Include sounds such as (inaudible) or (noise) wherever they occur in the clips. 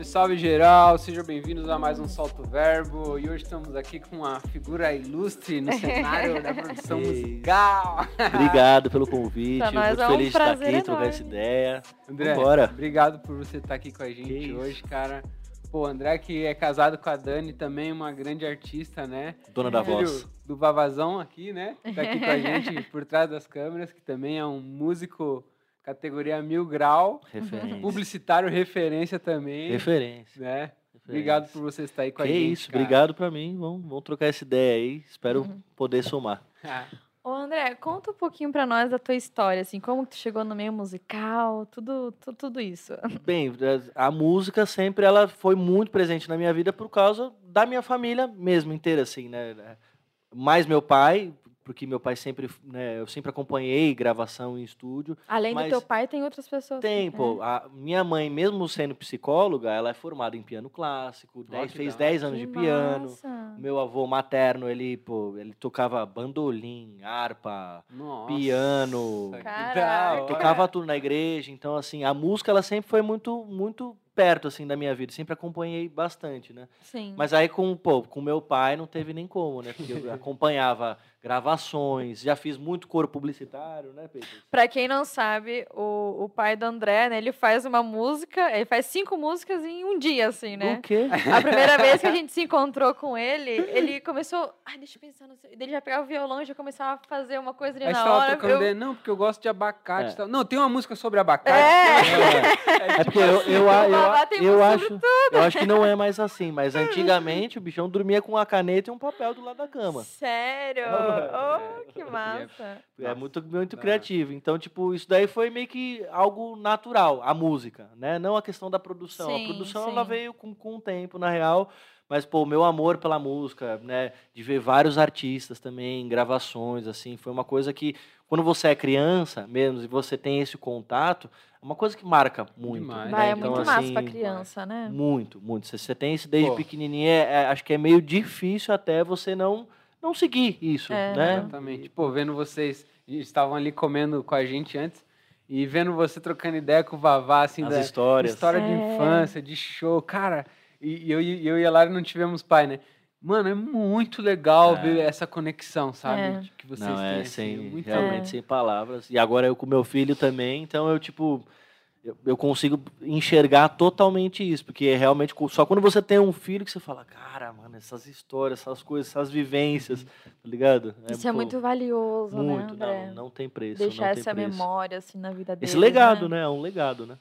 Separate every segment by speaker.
Speaker 1: Salve, salve geral, sejam bem-vindos a mais um Solto Verbo. E hoje estamos aqui com uma figura ilustre no (laughs) cenário da produção musical.
Speaker 2: Obrigado pelo (laughs) convite,
Speaker 3: Pra nós
Speaker 2: muito
Speaker 3: é um
Speaker 2: feliz de estar aqui, trocar
Speaker 3: enorme.
Speaker 2: essa ideia.
Speaker 1: André,
Speaker 2: Vambora.
Speaker 1: obrigado por você estar aqui com a gente
Speaker 2: Que isso.
Speaker 1: hoje, cara. Pô, André que é casado com a Dani, também uma grande artista, né?
Speaker 2: Dona da
Speaker 1: Filho
Speaker 2: voz.
Speaker 1: do Vavazão aqui, né? Tá aqui com a (laughs) gente por trás das câmeras, que também é um músico categoria mil grau,
Speaker 2: Referência.
Speaker 1: publicitário referência também,
Speaker 2: Referência.
Speaker 1: né?
Speaker 2: referência.
Speaker 1: Obrigado por você estar aí com a
Speaker 2: Que
Speaker 1: gente.
Speaker 2: isso,
Speaker 1: cara.
Speaker 2: obrigado pra mim. Vamos, vamos trocar essa ideia aí. Espero
Speaker 3: Uhum.
Speaker 2: poder somar.
Speaker 1: Ah, (laughs)
Speaker 3: Ô, André, conta um pouquinho pra nós da tua história, assim, como que tu chegou no meio musical, tudo, tudo, tudo isso. (laughs)
Speaker 2: Bem, a música sempre ela foi muito presente na minha vida por causa da minha família mesmo inteira, assim, né? Mais meu pai, porque meu pai sempre, né, eu sempre acompanhei gravação em estúdio.
Speaker 3: Além
Speaker 2: Mas
Speaker 3: do teu pai, tem outras pessoas.
Speaker 2: Tem, pô. A minha mãe, mesmo sendo psicóloga, ela é formada em piano clássico, dez-
Speaker 1: que
Speaker 2: fez
Speaker 1: da hora.
Speaker 2: 10 anos
Speaker 3: Que
Speaker 2: de piano.
Speaker 3: massa.
Speaker 2: Meu avô materno, ele, pô, ele tocava bandolim, harpa,
Speaker 1: Nossa.
Speaker 2: piano, tocava tudo na igreja. Então, assim, a música ela sempre foi muito, muito perto, assim, da minha vida. Sempre acompanhei bastante, né?
Speaker 3: Sim.
Speaker 2: Mas aí com, pô, com meu pai não teve nem como, né? Porque eu acompanhava gravações, já fiz muito coro publicitário, né, Pedro?
Speaker 3: Pra quem não sabe, o, o pai do André, né, ele faz uma música, ele faz cinco músicas em um dia, assim, né?
Speaker 2: O quê?
Speaker 3: A primeira vez que a gente se encontrou com ele, ele começou. Ai, deixa eu pensar. Não sei. Ele já pegava o violão e já começava a fazer uma coisa ali
Speaker 1: Aí
Speaker 3: na hora. eu-
Speaker 1: ideia, não, porque eu gosto de abacate
Speaker 2: É.
Speaker 1: e tal. Não, tem uma música sobre abacate.
Speaker 3: É.
Speaker 2: É porque eu, eu, a- eu,
Speaker 3: Babá
Speaker 2: a-
Speaker 3: tem
Speaker 2: eu
Speaker 3: música
Speaker 2: acho, eu acho que não é mais assim, mas (laughs) antigamente o bichão dormia com uma caneta e um papel do lado da cama.
Speaker 3: Sério? (laughs)
Speaker 1: É.
Speaker 3: Oh, que (laughs) massa.
Speaker 2: É muito, muito
Speaker 1: da-
Speaker 2: criativo. Então, tipo, isso daí foi meio que algo natural, a música, né? Não a questão da produção.
Speaker 3: Sim,
Speaker 2: a produção, ela
Speaker 3: sim.
Speaker 2: veio com, com o tempo, na real. Mas, pô, o meu amor pela música, né? De ver vários artistas também, gravações, assim, foi uma coisa que, quando você é criança mesmo, e você tem esse contato, é uma coisa que marca muito.
Speaker 1: Demais.
Speaker 2: né?
Speaker 3: Vai, é
Speaker 2: Então,
Speaker 3: muito massa
Speaker 2: assim,
Speaker 3: pra criança, né?
Speaker 2: Muito, muito. Se você tem isso desde
Speaker 1: Pô.
Speaker 2: pequenininho, é- é- acho que é meio difícil até você não, não seguir isso,
Speaker 3: É.
Speaker 2: né?
Speaker 1: Exatamente. Pô, vendo vocês, estavam ali comendo com a gente antes, e vendo você trocando ideia com o Vavá, assim,
Speaker 2: As
Speaker 1: da
Speaker 2: histórias.
Speaker 1: história de
Speaker 3: É.
Speaker 1: infância, de show, cara, e, e eu, e eu e a Lara não tivemos pai, né? Mano, é muito legal
Speaker 2: É.
Speaker 1: ver essa conexão, sabe?
Speaker 3: É.
Speaker 1: Que vocês
Speaker 2: Não,
Speaker 1: têm,
Speaker 2: é
Speaker 1: assim,
Speaker 2: sem,
Speaker 1: muito
Speaker 2: realmente
Speaker 3: É.
Speaker 2: sem palavras. E agora eu com meu filho também, então eu, tipo, eu, eu consigo enxergar totalmente isso, porque é realmente só quando você tem um filho que você fala, cara, mano, essas histórias, essas coisas, essas vivências, tá ligado?
Speaker 3: Isso é
Speaker 2: pô,
Speaker 3: muito valioso,
Speaker 2: muito,
Speaker 3: né, André?
Speaker 2: não, não tem preço.
Speaker 3: Deixar
Speaker 2: não tem
Speaker 3: essa
Speaker 2: preço.
Speaker 3: memória, assim, na vida dele.
Speaker 2: Esse legado, né? É um legado, né?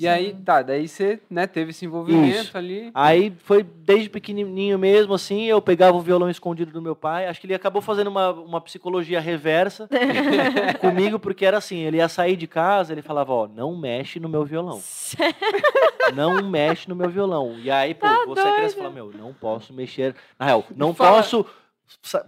Speaker 1: E aí, tá, daí você, né, teve esse envolvimento
Speaker 2: Isso.
Speaker 1: ali.
Speaker 2: Aí foi desde pequenininho mesmo, assim, eu pegava o violão escondido do meu pai. Acho que ele acabou fazendo uma, uma psicologia reversa (laughs) comigo, porque era assim, ele ia sair de casa, ele falava, ó, não mexe no meu violão. (laughs) Não mexe no meu violão. E aí, pô,
Speaker 3: Tá
Speaker 2: você criança
Speaker 3: doido.
Speaker 2: fala, meu, não posso mexer. Na real, (laughs) não
Speaker 1: Fala-
Speaker 2: posso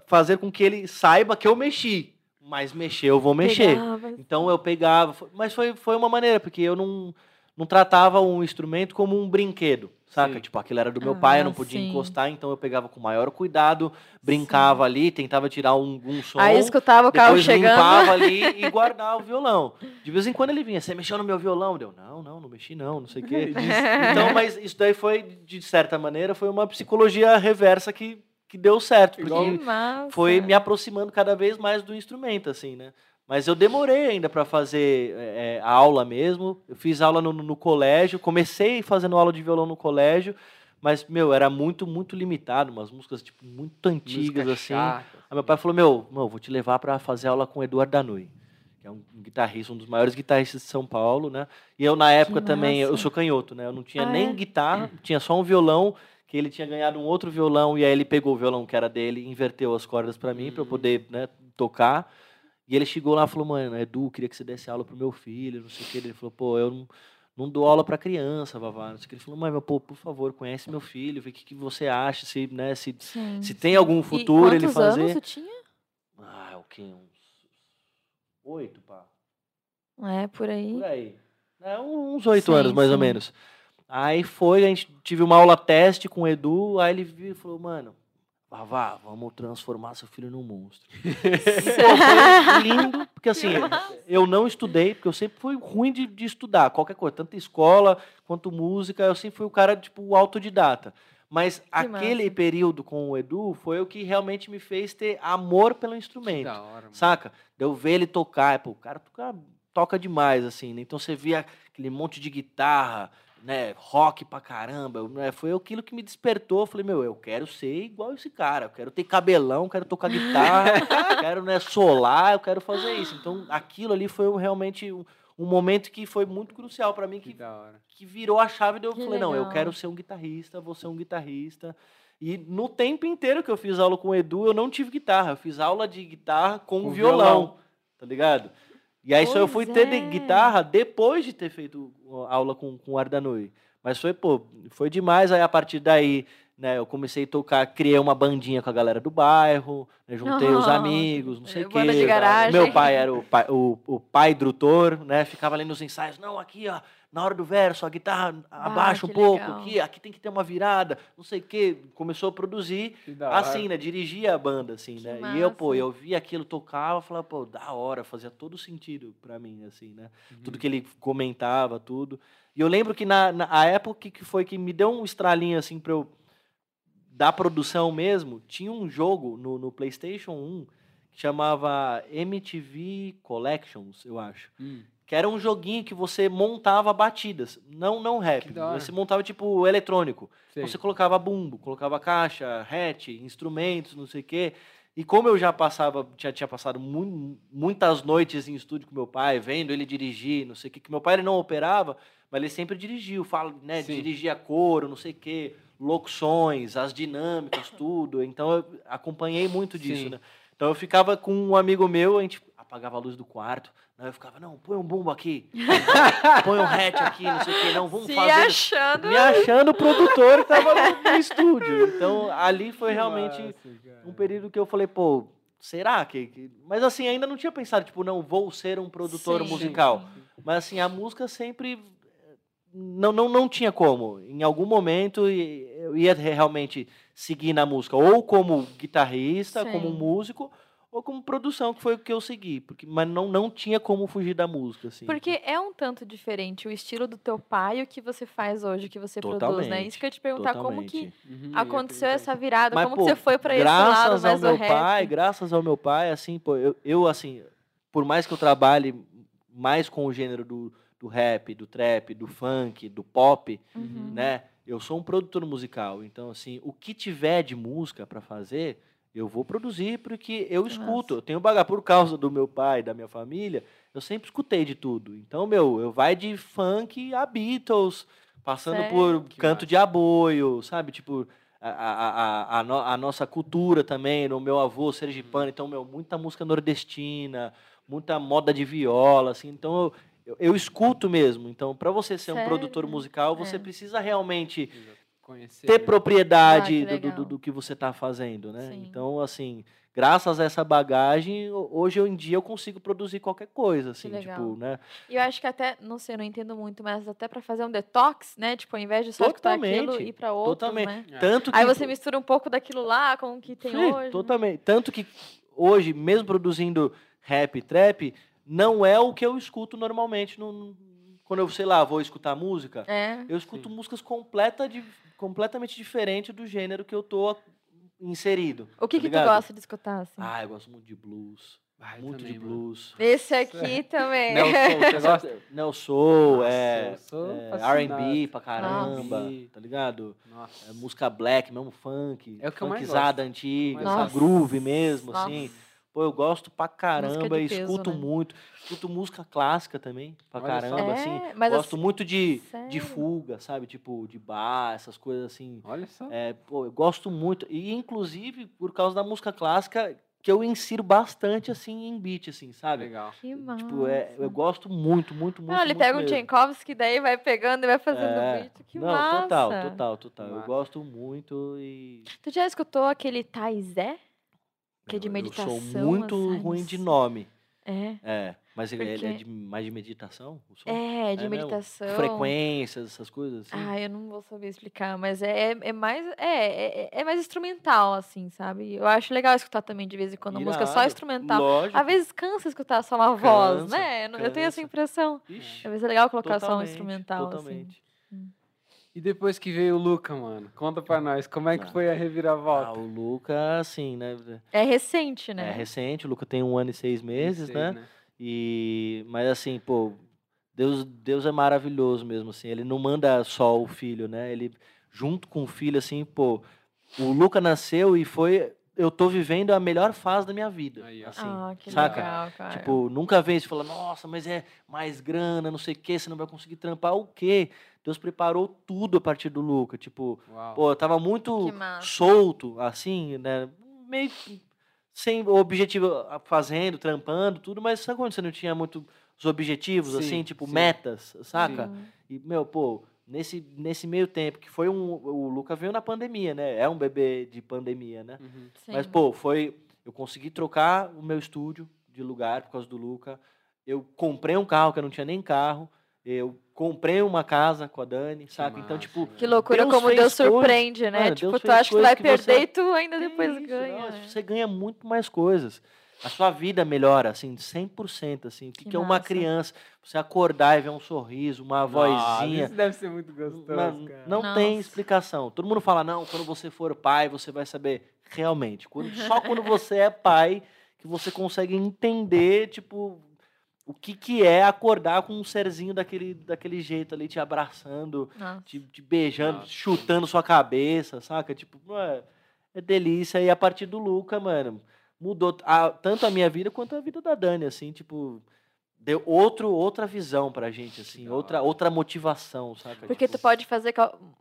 Speaker 2: fazer com que ele saiba que eu mexi. Mas mexer, eu vou mexer.
Speaker 3: Pegava.
Speaker 2: Então eu pegava, mas foi, foi uma maneira, porque eu não, não tratava um instrumento como um brinquedo, saca?
Speaker 1: Sim.
Speaker 2: Tipo, aquele era do meu pai, eu não
Speaker 3: Ah,
Speaker 2: podia
Speaker 3: sim.
Speaker 2: encostar, então eu pegava com o maior cuidado, brincava ali, tentava tirar um, um som.
Speaker 3: Aí escutava o carro
Speaker 2: depois
Speaker 3: chegando.
Speaker 2: limpava ali e guardava o violão. De vez em quando ele vinha, você mexeu no meu violão? Deu, não, não, não mexi não, não sei o quê. (laughs) Então, mas isso daí foi, de certa maneira, foi uma psicologia reversa que, que deu certo, porque
Speaker 3: Que massa.
Speaker 2: foi me aproximando cada vez mais do instrumento, assim, né? Mas eu demorei ainda para fazer é, é, a aula mesmo. Eu fiz aula no, no colégio, comecei fazendo aula de violão no colégio, mas, meu, era muito, muito limitado, umas músicas, tipo, muito antigas,
Speaker 1: Música
Speaker 2: assim.
Speaker 1: chata.
Speaker 2: Aí meu pai falou, meu, meu, vou te levar para fazer aula com o Eduardo Danui, que é um guitarrista, um dos maiores guitarristas de São Paulo, né? E eu, na época, também, eu sou canhoto, né? Eu não tinha
Speaker 3: Ah,
Speaker 2: nem
Speaker 3: é?
Speaker 2: guitarra, (clears throat) tinha só um violão, que ele tinha ganhado um outro violão, e aí ele pegou o violão que era dele inverteu as cordas para mim, para eu
Speaker 1: Hum.
Speaker 2: poder né, tocar. E ele chegou lá e falou, mano, Edu, queria que você desse aula pro meu filho, não sei o que. Ele falou, pô, eu não, não dou aula para criança, Vavá. Não sei o que. Ele falou, mas, pô, por favor, conhece meu filho, vê o que, que você acha, se, né, se,
Speaker 3: Sim.
Speaker 2: se tem algum futuro ele
Speaker 3: quantos
Speaker 2: fazer.
Speaker 3: anos tu tinha?
Speaker 2: Ah, o quê? Uns oito, pá.
Speaker 3: É, por aí.
Speaker 2: Por aí. É, uns oito anos, mais ou
Speaker 3: sim.
Speaker 2: menos. Aí foi, a gente tive uma aula teste com o Edu, aí ele viu e falou, mano, Vavá, vamos transformar seu filho num monstro. (laughs) Pô, lindo, porque assim, eu não estudei, porque eu sempre fui ruim de, de estudar, qualquer coisa, tanto escola quanto música, eu sempre fui o cara, tipo, autodidata. Mas aquele
Speaker 3: massa.
Speaker 2: período com o Edu foi o que realmente me fez ter amor pelo
Speaker 1: Que
Speaker 2: instrumento.
Speaker 1: da hora, mano.
Speaker 2: Saca? De eu ver ele tocar, pô, o cara toca, toca demais, assim, né? Então você via aquele monte de guitarra, né? Rock pra caramba, né? Foi aquilo que me despertou. Eu falei, meu, eu quero ser igual esse cara, eu quero ter cabelão, quero tocar guitarra, (laughs) quero, né, solar, eu quero fazer isso. Então aquilo ali foi realmente um, um momento que foi muito crucial pra mim,
Speaker 1: Que
Speaker 2: que, que virou a chave de eu
Speaker 3: Que
Speaker 2: falei, não, eu
Speaker 3: legal.
Speaker 2: quero ser um guitarrista, vou ser um guitarrista. E no tempo inteiro que eu fiz aula com o Edu, eu não tive guitarra. Eu fiz aula de guitarra com,
Speaker 1: Com
Speaker 2: violão,
Speaker 1: violão.
Speaker 2: tá ligado? E aí só eu fui
Speaker 3: Pois
Speaker 2: ter de
Speaker 3: é.
Speaker 2: guitarra depois de ter feito aula com, com o Ardanui. Mas foi, pô, foi demais. Aí a partir daí, né, eu comecei a tocar, criei uma bandinha com a galera do bairro, né, juntei os amigos, não sei o quê. Meu pai era o pai, o, o pai drutor, né? Ficava ali nos ensaios, não, aqui, ó, na hora do verso, a guitarra abaixa um pouco,
Speaker 3: legal.
Speaker 2: aqui, aqui tem que ter uma virada, não sei o quê. Começou a produzir assim, né? Dirigia a banda, assim,
Speaker 3: Que
Speaker 2: né? E eu, pô,
Speaker 3: massa.
Speaker 2: eu via aquilo, tocava, falava, pô, da hora, fazia todo sentido pra mim, assim, né?
Speaker 1: Uhum.
Speaker 2: Tudo que ele comentava, tudo. E eu lembro que na, na a época que foi que me deu um estralinho, assim, pra eu. Da produção mesmo, tinha um jogo no, no PlayStation 1 que chamava MTV Collections, eu acho.
Speaker 1: Hum.
Speaker 2: Que era um joguinho que você montava batidas, não não rap. Você montava tipo eletrônico.
Speaker 1: Sei.
Speaker 2: Você colocava bumbo, colocava caixa, hatch, instrumentos, não sei o quê. E como eu já passava, já tinha passado mu- muitas noites em estúdio com meu pai, vendo ele dirigir, não sei o quê, que meu pai ele não operava, mas ele sempre dirigiu, fala, né,
Speaker 1: Sim.
Speaker 2: dirigia coro, não sei o quê, locuções, as dinâmicas, (coughs) tudo. Então eu acompanhei muito disso, né? Então eu ficava com um amigo meu, a gente apagava a luz do quarto, né? eu ficava, não, põe um bumbo aqui, (laughs) põe um hatch aqui, não sei o quê, não, vamos
Speaker 3: Se
Speaker 2: fazer
Speaker 3: achando.
Speaker 2: me achando o produtor que tava no, no estúdio. (laughs) Então, ali foi
Speaker 1: Que
Speaker 2: realmente um período que eu falei, pô, será que, que- Mas assim, ainda não tinha pensado, tipo, não, vou ser um produtor
Speaker 3: Sim,
Speaker 2: musical.
Speaker 3: sim.
Speaker 2: Mas assim, a música sempre... eh, Não, não, não tinha como. Em algum momento eu ia realmente seguir na música, ou como guitarrista, como
Speaker 3: Sim.
Speaker 2: músico, ou como produção, que foi o que eu segui. Porque, mas não, não tinha como fugir da música, assim.
Speaker 3: Porque é um tanto diferente o estilo do teu pai e o que você faz hoje, o que você produz, né?
Speaker 2: Totalmente,
Speaker 3: Isso que eu ia te perguntar, como que
Speaker 2: Totalmente.
Speaker 1: Uhum,
Speaker 3: aconteceu
Speaker 1: ia
Speaker 3: essa virada,
Speaker 2: Mas,
Speaker 3: como
Speaker 2: pô,
Speaker 3: que você foi pra esse lado
Speaker 2: graças
Speaker 3: mais
Speaker 2: ao meu
Speaker 3: rap?
Speaker 2: pai, graças ao meu pai, assim, pô, eu, eu, assim, por mais que eu trabalhe mais com o gênero do, do rap, do trap, do funk, do pop,
Speaker 3: Uhum.
Speaker 2: né? Eu sou um produtor musical, então assim, o que tiver de música para fazer, eu vou produzir porque eu
Speaker 3: Que
Speaker 2: escuto.
Speaker 3: massa.
Speaker 2: Eu tenho bagar por causa do meu pai, da minha família, eu sempre escutei de tudo. Então, meu, eu vai de funk a Beatles, passando
Speaker 3: Certo.
Speaker 2: por
Speaker 1: Que
Speaker 2: canto
Speaker 1: massa.
Speaker 2: de aboio, sabe? Tipo, a, a, a, a, no- a nossa cultura também, no meu avô sergipano, então, meu, muita música nordestina, muita moda de viola, assim, então eu, eu, eu escuto mesmo. Então, para você ser um
Speaker 3: Sério?
Speaker 2: produtor musical, você
Speaker 3: É.
Speaker 2: precisa realmente
Speaker 1: Conhecer,
Speaker 2: ter
Speaker 1: né?
Speaker 2: propriedade
Speaker 3: Ah, que
Speaker 2: do, do, do, que você está fazendo, né?
Speaker 3: Sim.
Speaker 2: Então, assim, graças a essa bagagem, ho- hoje em dia eu consigo produzir qualquer coisa, assim, tipo, né?
Speaker 3: E eu acho que até, não sei, eu não entendo muito, mas até pra fazer um detox, né? Tipo, ao invés de só escutar aquilo,
Speaker 2: Totalmente,
Speaker 3: ir pra outros,
Speaker 2: totalmente.
Speaker 3: né?
Speaker 1: É.
Speaker 2: Tanto que
Speaker 3: Aí você mistura um pouco daquilo lá com o que tem
Speaker 2: Sim,
Speaker 3: hoje. né?
Speaker 2: Totalmente. Tanto que hoje, mesmo produzindo rap e trap, não é o que eu escuto normalmente no, no- quando eu, sei lá, vou escutar música.
Speaker 3: É.
Speaker 2: Eu escuto
Speaker 1: Sim.
Speaker 2: músicas completa de, completamente diferentes do gênero que eu tô inserido.
Speaker 3: O que
Speaker 2: tá
Speaker 3: que tu gosta de escutar, assim?
Speaker 2: Ah, eu gosto muito de blues.
Speaker 1: Ah,
Speaker 2: muito
Speaker 1: também,
Speaker 2: de
Speaker 1: mano.
Speaker 2: blues.
Speaker 3: Esse aqui também.
Speaker 1: Nelson, (laughs) você gosta?
Speaker 2: Neo Soul,
Speaker 1: Nossa,
Speaker 2: é, é. R&B pra caramba,
Speaker 1: R&B.
Speaker 2: tá ligado?
Speaker 1: Nossa.
Speaker 2: É, música black, mesmo funk,
Speaker 1: É o que eu mais
Speaker 2: funkzada
Speaker 1: gosto.
Speaker 2: antiga,
Speaker 3: gosto.
Speaker 2: groove mesmo,
Speaker 3: Nossa.
Speaker 2: assim. Pô, eu gosto pra caramba,
Speaker 3: peso,
Speaker 2: escuto
Speaker 3: né?
Speaker 2: muito. Escuto música clássica também, pra
Speaker 1: Olha só.
Speaker 2: caramba,
Speaker 3: É,
Speaker 2: assim.
Speaker 3: mas
Speaker 2: Gosto
Speaker 3: assim-
Speaker 2: muito de, de fuga, sabe? Tipo, de bar, essas coisas assim.
Speaker 1: Olha só.
Speaker 2: É, pô, eu gosto muito. E, inclusive, por causa da música clássica, que eu insiro bastante, assim, em beat, assim, sabe?
Speaker 1: Legal.
Speaker 3: Que massa.
Speaker 2: Tipo, é, eu gosto muito, muito, muito,
Speaker 3: Não, ele
Speaker 2: muito
Speaker 3: pega um
Speaker 2: mesmo.
Speaker 3: Tchaikovsky, daí vai pegando e vai fazendo
Speaker 2: É.
Speaker 3: beat. Que
Speaker 2: Não,
Speaker 3: massa.
Speaker 2: total, total, total. Eu
Speaker 1: Massa.
Speaker 2: gosto muito e...
Speaker 3: Tu já escutou aquele Taizé? Que é de meditação.
Speaker 2: Eu sou muito ruim de nome.
Speaker 3: É.
Speaker 2: É, Mas ele é
Speaker 3: Porque-
Speaker 2: de, mais de meditação?
Speaker 3: É, de
Speaker 2: É mesmo?
Speaker 3: meditação.
Speaker 2: Frequências, essas coisas assim?
Speaker 3: Ah, eu não vou saber explicar, mas é, é, é mais é, é, é mais instrumental, assim, sabe? Eu acho legal escutar também de vez em quando música só instrumental.
Speaker 2: Lógico.
Speaker 3: Às vezes cansa escutar só uma voz,
Speaker 2: Cansa,
Speaker 3: né? Eu não- Eu tenho essa
Speaker 2: cansa.
Speaker 3: impressão.
Speaker 2: Ixi,
Speaker 3: Às vezes é legal colocar só um
Speaker 2: totalmente,
Speaker 3: instrumental, assim.
Speaker 1: E depois que veio o Luca, mano, conta pra nós, como é que
Speaker 2: Ah.
Speaker 1: foi a
Speaker 2: Ah,
Speaker 1: reviravolta?
Speaker 2: o Luca, assim, né?
Speaker 3: É recente,
Speaker 2: É
Speaker 3: né?
Speaker 2: recente, o Luca tem um ano e seis meses,
Speaker 1: Sei,
Speaker 2: né? E, mas assim, pô, Deus, Deus é maravilhoso mesmo, assim. Ele não manda só o filho, né? Ele, junto com o filho, assim, pô, o Luca nasceu e foi. Eu tô vivendo a melhor fase da minha vida.
Speaker 1: Aí,
Speaker 2: assim,
Speaker 3: ah, que
Speaker 2: saca?
Speaker 3: legal, cara.
Speaker 2: Tipo, nunca vem você fala, nossa, mas é mais grana, não sei o quê, você não vai conseguir trampar o quê? Deus preparou tudo a partir do Luca. Tipo,
Speaker 1: Uau.
Speaker 2: pô, eu tava muito solto, assim, né? Meio que sem objetivo, fazendo, trampando, tudo, mas sabe quando você não tinha muito os objetivos,
Speaker 1: Sim,
Speaker 2: assim, tipo,
Speaker 1: sim.
Speaker 2: metas, saca?
Speaker 3: Hum.
Speaker 2: E, meu, pô, nesse, nesse meio tempo, que foi um. O Luca veio na pandemia, né? É um bebê de pandemia, né?
Speaker 1: Uhum.
Speaker 2: Mas,
Speaker 3: Sim.
Speaker 2: pô, foi. Eu consegui trocar o meu estúdio de lugar por causa do Luca. Eu comprei um carro que eu não tinha nem carro. Eu comprei uma casa com a Dani, saca? Então,
Speaker 1: massa,
Speaker 2: tipo.
Speaker 1: velho.
Speaker 3: Que loucura
Speaker 2: Deus
Speaker 3: como Deus
Speaker 2: coisas-
Speaker 3: surpreende, né?
Speaker 2: Mano,
Speaker 3: tipo,
Speaker 2: Deus
Speaker 3: tu acha que tu vai
Speaker 2: que você-
Speaker 3: perder e tu ainda
Speaker 2: Que
Speaker 3: depois
Speaker 2: isso,
Speaker 3: ganha.
Speaker 2: nossa,
Speaker 3: né?
Speaker 2: Você ganha muito mais coisas. A sua vida melhora, assim, 100%, assim. O que,
Speaker 3: Que
Speaker 2: que é uma criança? Você acordar e ver um sorriso, uma
Speaker 1: Nossa,
Speaker 2: vozinha.
Speaker 1: Isso deve ser muito gostoso,
Speaker 2: Mano,
Speaker 1: cara.
Speaker 2: não tem
Speaker 3: Nossa.
Speaker 2: explicação. Todo mundo fala, não, quando você for pai, você vai saber. Realmente, quando- só quando você é pai que você consegue entender, tipo, o que, que é acordar com um serzinho daquele, daquele jeito ali, te abraçando, te, te beijando,
Speaker 1: Nossa.
Speaker 2: chutando sua cabeça, saca? Tipo, é, é delícia. E a partir do Luca, mano, mudou a- tanto a minha vida quanto a vida da Dani, assim, tipo, deu outro, outra visão pra gente, assim, outra, outra motivação, saca?
Speaker 3: Porque
Speaker 2: Tipo,
Speaker 3: tu pode fazer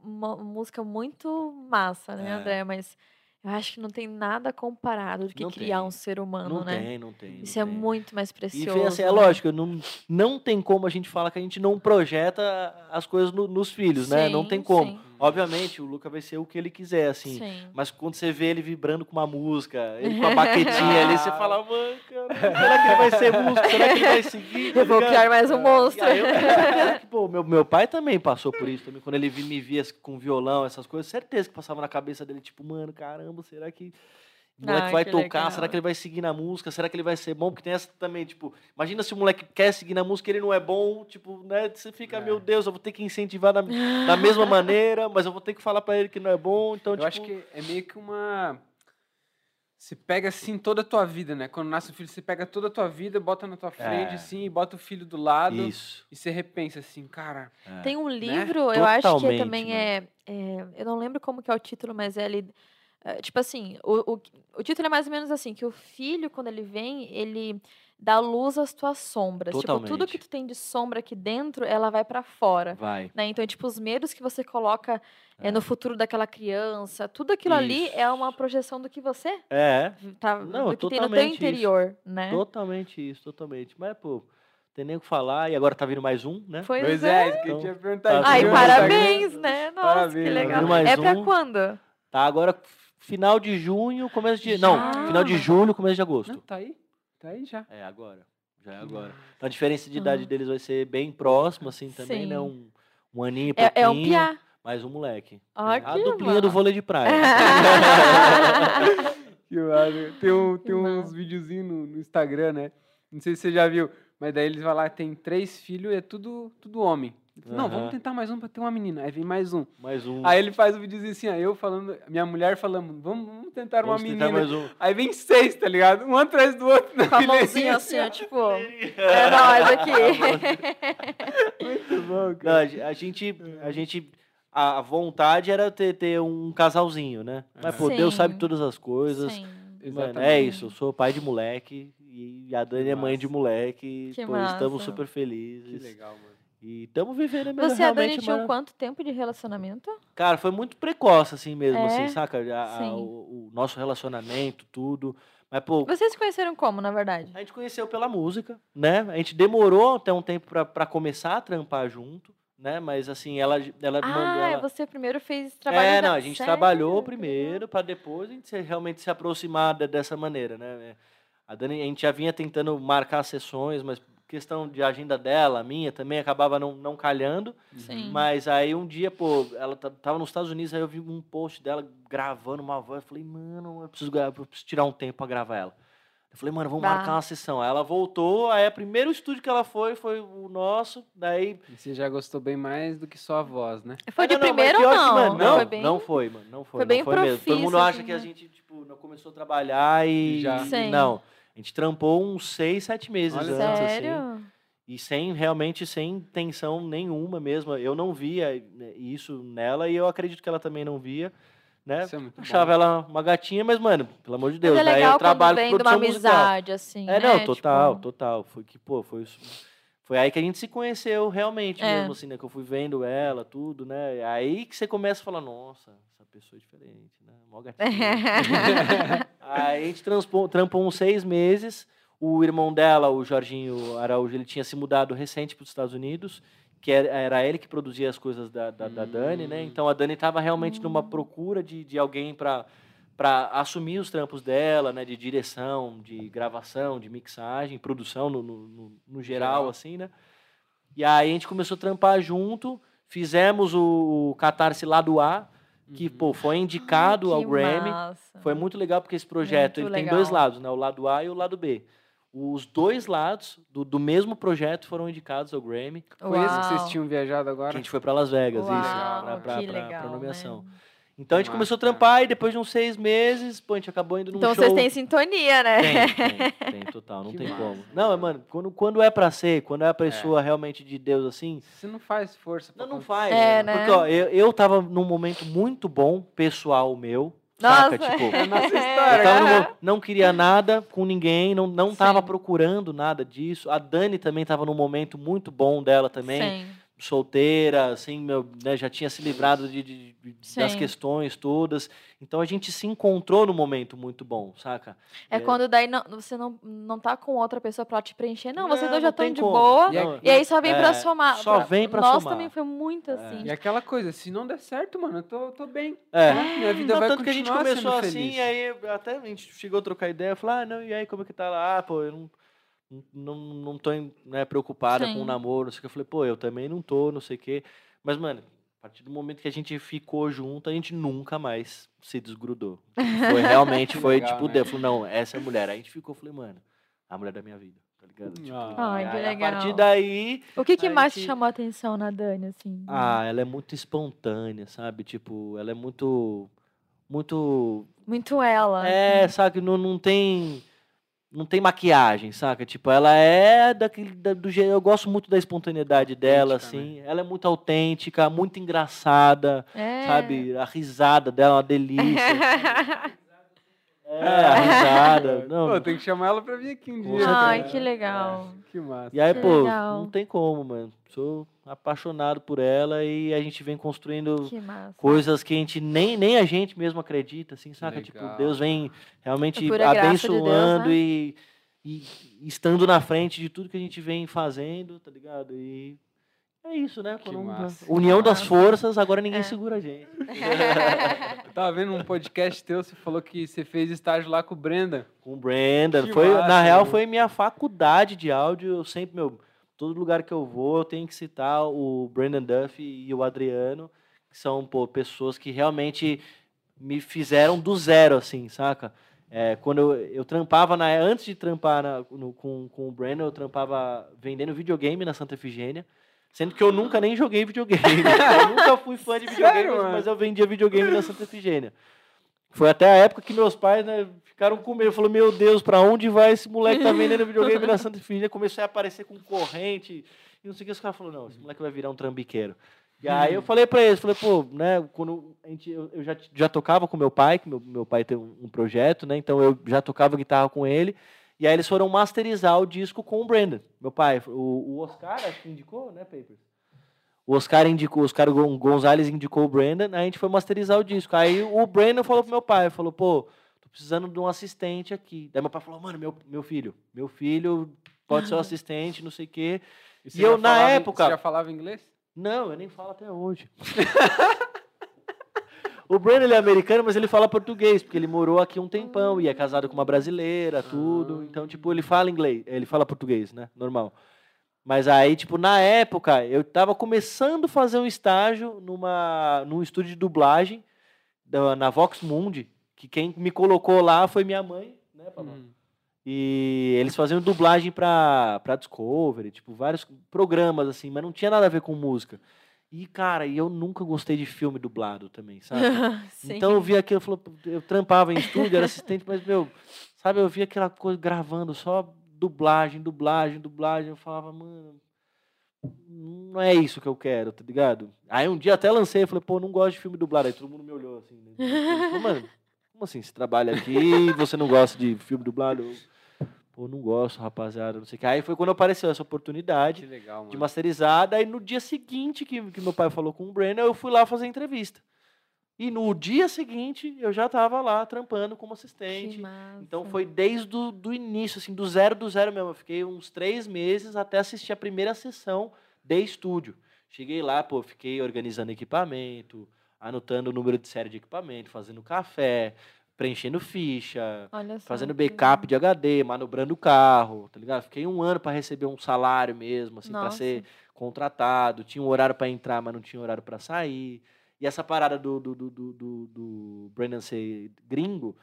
Speaker 3: uma música muito massa, né,
Speaker 2: É.
Speaker 3: André? Mas eu acho que não tem nada comparado do que
Speaker 2: Não
Speaker 3: criar
Speaker 2: tem.
Speaker 3: um ser humano,
Speaker 2: Não
Speaker 3: né?
Speaker 2: tem, não tem.
Speaker 3: Isso
Speaker 2: não
Speaker 3: é
Speaker 2: tem.
Speaker 3: muito mais
Speaker 2: E
Speaker 3: precioso.
Speaker 2: vê assim, é
Speaker 3: né?
Speaker 2: lógico, não, não tem como a gente falar que a gente não projeta as coisas no- nos filhos, né? Não tem
Speaker 3: Sim,
Speaker 2: como.
Speaker 3: sim.
Speaker 2: Obviamente, o Luca vai ser o que ele quiser, assim.
Speaker 3: Sim.
Speaker 2: Mas quando você vê ele vibrando com uma música, ele com a (laughs) baquetinha ali, você fala, mano, cara, será que ele vai ser músico? Será que ele vai seguir? Tá (laughs)
Speaker 3: Eu vou
Speaker 2: ligado?"
Speaker 3: criar mais um monstro.
Speaker 2: E aí eu pô, meu, meu pai também passou por isso também. Quando ele me via com violão, essas coisas, certeza que passava na cabeça dele, tipo, mano, caramba, será que. O moleque
Speaker 3: Ai,
Speaker 2: vai
Speaker 3: que
Speaker 2: tocar,
Speaker 3: legal.
Speaker 2: será que ele vai seguir na música? Será que ele vai ser bom? Porque tem essa também, tipo, imagina se o moleque quer seguir na música e ele não é bom, tipo, né? Você fica,
Speaker 1: É.
Speaker 2: meu Deus, eu vou ter que incentivar da, da mesma (laughs) maneira, mas eu vou ter que falar pra ele que não é bom. Então,
Speaker 1: Eu
Speaker 2: tipo,
Speaker 1: acho que é meio que uma. Você pega assim toda a tua vida, né? Quando nasce o filho, você pega toda a tua vida, bota na tua frente,
Speaker 2: É.
Speaker 1: assim, e bota o filho do lado.
Speaker 2: Isso.
Speaker 1: E você repensa assim, cara.
Speaker 2: é.
Speaker 3: Tem um livro, eu acho que
Speaker 2: Totalmente,
Speaker 3: também é, é- Eu não lembro como que é o título, mas é ele. É, tipo assim, o, o, o título é mais ou menos assim: que o filho, quando ele vem, ele dá luz às tuas sombras. Tipo, tudo
Speaker 2: Totalmente.
Speaker 3: que tu tem de sombra aqui dentro, ela vai pra fora.
Speaker 2: Vai.
Speaker 3: Né? Então, tipo, os medos que você coloca é,
Speaker 2: É.
Speaker 3: no futuro daquela criança, tudo aquilo ali é uma
Speaker 2: Isso.
Speaker 3: projeção do que você
Speaker 2: É,
Speaker 3: tá,
Speaker 2: Não,
Speaker 3: do que tem no teu
Speaker 2: totalmente isso.
Speaker 3: interior, né?
Speaker 2: totalmente isso, totalmente. Mas, pô, tem nem o que falar. E agora tá vindo mais um, né?
Speaker 3: Pois,
Speaker 1: Pois
Speaker 3: é.
Speaker 1: é, isso que eu
Speaker 2: Então,
Speaker 1: tinha perguntado.
Speaker 2: tá
Speaker 3: Ai,
Speaker 2: vindo
Speaker 3: parabéns, né? Nossa,
Speaker 1: Parabéns,
Speaker 3: que
Speaker 1: tá
Speaker 3: legal.
Speaker 2: vindo mais
Speaker 3: É pra
Speaker 2: um.
Speaker 3: quando?
Speaker 2: Tá agora final de junho, começo de. Não,
Speaker 3: Já?
Speaker 2: final de julho, começo de agosto.
Speaker 1: Não, tá aí. Tá aí já.
Speaker 2: É agora. Já é agora. Então a diferença de idade
Speaker 3: Ah.
Speaker 2: deles vai ser bem próxima, assim, também, né?
Speaker 3: Sim.
Speaker 2: Um, um aninho e
Speaker 3: É, é um
Speaker 2: pouquinho,
Speaker 3: piá.
Speaker 2: Mais um moleque.
Speaker 3: Ah,
Speaker 2: a duplinha do
Speaker 3: massa.
Speaker 2: vôlei de praia. (laughs)
Speaker 1: Que massa. Tem, um,
Speaker 3: Que
Speaker 1: tem uns videozinhos no, no Instagram, né? Não sei se você já viu, mas daí eles vão lá, tem três filhos e é tudo, tudo homem. Não,
Speaker 2: Aham.
Speaker 1: vamos tentar mais um pra ter uma menina. Aí vem mais um.
Speaker 2: mais um.
Speaker 1: Aí ele faz o videozinho assim, ó, eu falando, minha mulher falando, vamos, vamos tentar uma
Speaker 2: Vamos tentar
Speaker 1: menina.
Speaker 2: mais um.
Speaker 1: Aí vem seis, tá ligado? Um atrás do outro.
Speaker 3: Com a mãozinha assim, ó, tipo. (laughs) É nóis aqui. (laughs)
Speaker 1: Muito bom,
Speaker 2: Não,
Speaker 1: cara.
Speaker 2: a ge- a gente, a gente, a vontade era ter, ter um casalzinho, né? Mas, pô, Deus sabe
Speaker 3: Sim.
Speaker 2: todas as coisas.
Speaker 3: Sim.
Speaker 2: Mano, é isso, eu sou pai de moleque e a Dani é mãe de moleque.
Speaker 3: Que
Speaker 2: pô, estamos super
Speaker 1: Que
Speaker 2: felizes.
Speaker 1: legal, mano.
Speaker 2: E estamos vivendo a melhor
Speaker 3: Você e a Dani tinham
Speaker 2: uma-
Speaker 3: quanto tempo de relacionamento?
Speaker 2: Cara, foi muito precoce assim mesmo,
Speaker 3: É?
Speaker 2: assim, saca? A- a- o, o nosso relacionamento, tudo. Mas, pô,
Speaker 3: Vocês se conheceram como, na verdade?
Speaker 2: a gente conheceu pela música, né? A gente demorou até um tempo pra começar a trampar junto, né? Mas assim, ela, ela mandou.
Speaker 3: Ah,
Speaker 2: ela-
Speaker 3: você primeiro fez trabalho
Speaker 2: É, não, a gente
Speaker 3: Sério?
Speaker 2: trabalhou primeiro para depois a gente se- realmente se aproximar de- dessa maneira, né? É, A Dani, a gente já vinha tentando marcar sessões, mas questão de agenda dela, minha também, acabava não, não calhando.
Speaker 3: Sim.
Speaker 2: Mas aí um dia, pô, ela tava nos Estados Unidos, aí eu vi um post dela gravando uma voz. Eu falei, mano, eu preciso, eu preciso tirar um tempo pra gravar ela. Eu falei, mano, vamos bah. marcar uma sessão. Aí ela voltou, aí o primeiro estúdio que ela foi foi o nosso, daí...
Speaker 1: E você já gostou bem mais do que só a voz, né?
Speaker 3: Foi de não, primeiro ou não?
Speaker 2: mano, não, foi bem... não foi, mano, não foi.
Speaker 3: Foi bem
Speaker 2: não foi mesmo. Todo mundo acha que a né? gente, tipo, não começou a trabalhar e... Já. Sim. Não, a gente trampou uns seis, sete meses Olha, antes, assim. Sério? assim. E sem, realmente, sem intenção nenhuma mesmo. Eu não via né, isso nela e eu acredito que ela também não via né? É Achava bom. ela uma gatinha, mas, mano, pelo amor de Deus, mas é legal eu trabalho com produção uma amizade,
Speaker 3: assim,
Speaker 2: É, não, total, tipo... total. Foi que, pô, foi foi aí que a gente se conheceu realmente é. mesmo, assim, né? Que eu fui vendo ela, tudo, né? Aí que você começa a falar, nossa, pessoa diferente, né? Mó gatinha. (laughs) aí a gente transpou, trampou uns seis meses. O irmão dela, o Jorginho Araújo, ele tinha se mudado recente para os Estados Unidos que era ele que produzia as coisas da, da, da Dani, né? Hum. Então a Dani estava realmente numa hum. procura de, de alguém para para assumir os trampos dela, né? De direção, de gravação, de mixagem, produção no, no, no geral, assim, né? E aí a gente começou a trampar junto, fizemos o, o Catarse Lado A, que uhum. pô, foi indicado Ai, ao Grammy. Massa. Foi muito legal porque esse projeto ele tem dois lados, né? O lado A e o lado B. Os dois lados do, do mesmo projeto foram indicados ao Grammy.
Speaker 1: Foi esse que vocês tinham viajado agora?
Speaker 2: a gente foi para Las Vegas, Uau, isso, para nomeação. Né? Então a gente começou a trampar e depois de uns seis meses, pô, a gente acabou indo num
Speaker 3: então,
Speaker 2: show.
Speaker 3: Então vocês têm sintonia, né?
Speaker 2: Tem, tem, (laughs) tem total, não que tem massa. como. Não, mano, quando, quando é pra ser, quando é a pessoa é. realmente de Deus assim.
Speaker 1: Você não faz força
Speaker 2: pra Não, não faz. É, né? Porque, ó, eu, eu tava num momento muito bom, pessoal meu,
Speaker 3: nossa,
Speaker 2: Saca? Tipo, (laughs) é nossa (laughs) história. Tava, não queria nada com ninguém, não, não tava procurando nada disso. A Dani também tava num momento muito bom dela também. Sim solteira, assim, meu, né, já tinha se livrado de, de, de das questões todas. Então a gente se encontrou num momento muito bom, saca?
Speaker 3: É, é quando daí não, você não, não tá com outra pessoa para te preencher. Não, vocês dois já estão de como. boa. E, e, aí só vem é, para somar.
Speaker 2: Só pra, vem para
Speaker 3: somar.
Speaker 2: Nós
Speaker 3: também foi muito é. assim.
Speaker 1: E aquela coisa, se não der certo, mano, eu tô, tô bem. É. Minha vida não, vai tanto que a gente começou assim,
Speaker 2: aí até a gente chegou a trocar ideia, falou, ah, não, e aí como é que tá lá? Ah, pô, eu não não, não tô né, preocupada Sim. com o namoro, não sei o que. Eu falei, pô, eu também não tô, não sei o que. Mas, mano, a partir do momento que a gente ficou junto, a gente nunca mais se desgrudou. Foi (laughs) realmente, foi legal, tipo, né? falou, não, essa é a mulher. Aí a gente ficou, falei, mano, a mulher da minha vida, tá ligado? Tipo,
Speaker 3: Ai, que legal.
Speaker 2: A partir daí...
Speaker 3: O que, que mais gente... te chamou a atenção na Dani, assim?
Speaker 2: Ah, ela é muito espontânea, sabe? Tipo, ela é muito... Muito...
Speaker 3: Muito ela.
Speaker 2: É, assim. sabe? Não, não tem não tem maquiagem, saca? Tipo, ela é daquele da, do jeito. Eu gosto muito da espontaneidade dela, assim. Né? Ela é muito autêntica, muito engraçada, é. sabe? A risada dela é uma delícia. (laughs) é, a risada. (laughs) Não.
Speaker 1: Pô, tem que chamar ela pra vir aqui um dia.
Speaker 3: Ai, que legal.
Speaker 1: É, que massa.
Speaker 2: E aí,
Speaker 3: que
Speaker 2: pô,
Speaker 3: legal.
Speaker 2: não tem como, mano. Sou apaixonado por ela e a gente vem construindo que coisas que a gente nem, nem a gente mesmo acredita, assim, saca? Tipo, Legal. Tipo, Deus vem realmente é abençoando de Deus, né? e, e estando na frente de tudo que a gente vem fazendo, tá ligado? E é isso, né? Quando, união das forças, agora ninguém é. segura a gente. (laughs)
Speaker 1: Eu tava vendo um podcast teu, você falou que você fez estágio lá com o Brenda.
Speaker 2: Com o Brenda. foi, massa, na real, foi minha faculdade de áudio. Eu sempre, meu, todo lugar que eu vou, eu tenho que citar o Brandon Duff e o Adriano, que são pô, pessoas que realmente me fizeram do zero, assim, saca? É, quando eu, eu trampava, na, antes de trampar na, no, com, com o Brandon, eu trampava vendendo videogame na Santa Efigênia, sendo que eu nunca nem joguei videogame. (laughs) eu nunca fui fã de videogame, mas eu vendia videogame na Santa Efigênia. Foi até a época que meus pais né, ficaram com medo. Falou, meu Deus, para onde vai esse moleque que tá vendendo (laughs) videogame na Santa Efigênia? Começou a aparecer com corrente e não sei o que. Os caras falaram, não, esse moleque vai virar um trambiqueiro. E aí eu falei para eles, falei, pô, né, quando a gente, eu, eu já, já tocava com meu pai, que meu, meu pai tem um, um, projeto, né, então eu já tocava guitarra com ele, e aí eles foram masterizar o disco com o Brandon, meu pai, o, o Oscar, acho que indicou, né, Papers? O Oscar indicou, o Oscar Gonzalez indicou o Brandon, a gente foi masterizar o disco. Aí o Brandon falou pro meu pai, falou, pô, tô precisando de um assistente aqui. Daí meu pai falou, mano, meu, meu filho, meu filho pode ser o um assistente, não sei o quê. E, e eu, na
Speaker 1: falava,
Speaker 2: época...
Speaker 1: Você já falava inglês?
Speaker 2: Não, eu nem falo até hoje. (laughs) o Brandon ele é americano, mas ele fala português, porque ele morou aqui um tempão e é casado com uma brasileira, tudo. Ah. Então, tipo, ele fala inglês, ele fala português, né? Normal. Mas aí, tipo, na época, eu tava começando a fazer um estágio numa, num estúdio de dublagem da, na Vox Mundi, que quem me colocou lá foi minha mãe, né, Pablo? Uhum. E eles faziam dublagem pra, pra Discovery, tipo, vários programas, assim, mas não tinha nada a ver com música. E, cara, eu nunca gostei de filme dublado também, sabe? (laughs) então eu via aquilo, eu, eu trampava em estúdio, era assistente, mas, meu, sabe, eu via aquela coisa gravando só dublagem, dublagem, dublagem. Eu falava, mano, não é isso que eu quero, tá ligado? Aí um dia até lancei, eu falei, pô, não gosto de filme dublado. Aí todo mundo me olhou assim. Né? (laughs) Falei, mano, como assim? Você trabalha aqui e você não gosta de filme dublado? Eu, pô, não gosto, rapaziada, não sei o que. Aí foi quando apareceu essa oportunidade
Speaker 1: legal,
Speaker 2: de masterizada. Aí no dia seguinte que, que meu pai falou com o Brenner, eu fui lá fazer entrevista. E no dia seguinte, eu já estava lá trampando como assistente. Então foi desde do, do início, assim, do zero do zero mesmo. Eu fiquei uns três meses até assistir a primeira sessão de estúdio. Cheguei lá, pô, fiquei organizando equipamento, anotando o número de série de equipamento, fazendo café, preenchendo ficha, fazendo backup de HD, manobrando o carro, tá ligado? Fiquei um ano para receber um salário mesmo, assim, para ser contratado. Tinha um horário para entrar, mas não tinha horário para sair. E essa parada do, do, do, do, do Brandon ser gringo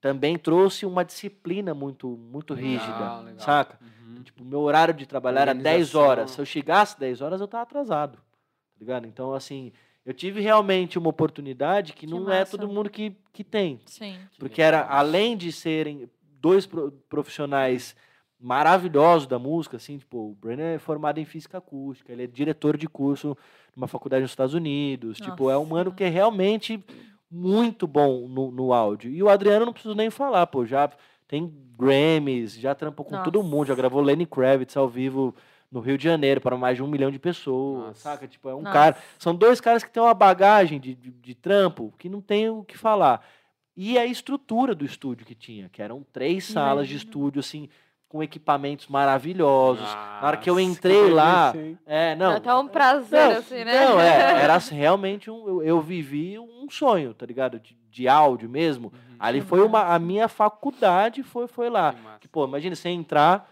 Speaker 2: também trouxe uma disciplina muito, muito rígida, legal. saca? Uhum. Tipo, meu horário de trabalhar era 10 horas. Se eu chegasse 10 horas, eu estava atrasado. Tá ligado? Então, assim, eu tive realmente uma oportunidade que, que não é massa. é todo mundo que, que tem.
Speaker 3: Sim.
Speaker 2: Porque era, além de serem dois profissionais maravilhosos da música, assim, tipo, o Brenner é formado em física acústica, ele é diretor de curso numa faculdade nos Estados Unidos. Nossa. Tipo, é um mano que é realmente muito bom no, no áudio. E o Adriano não preciso nem falar, pô, já tem Grammys, já trampou com Nossa. todo mundo, já gravou Lenny Kravitz ao vivo no Rio de Janeiro para mais de um milhão de pessoas, Nossa. saca? Tipo, é um Nossa. cara. São dois caras que têm uma bagagem de, de, de, trampo que não tem o que falar. E a estrutura do estúdio que tinha, que eram três salas de estúdio, assim, com equipamentos maravilhosos. Nossa, Na hora que eu entrei lá, é, não.
Speaker 3: Até um prazer
Speaker 2: não,
Speaker 3: assim, né?
Speaker 2: Não, é, (laughs) era realmente um eu, eu vivi um sonho, tá ligado? De, de áudio mesmo. Uhum. Ali foi uma a minha faculdade foi foi lá. Que, que pô, imagina você entrar,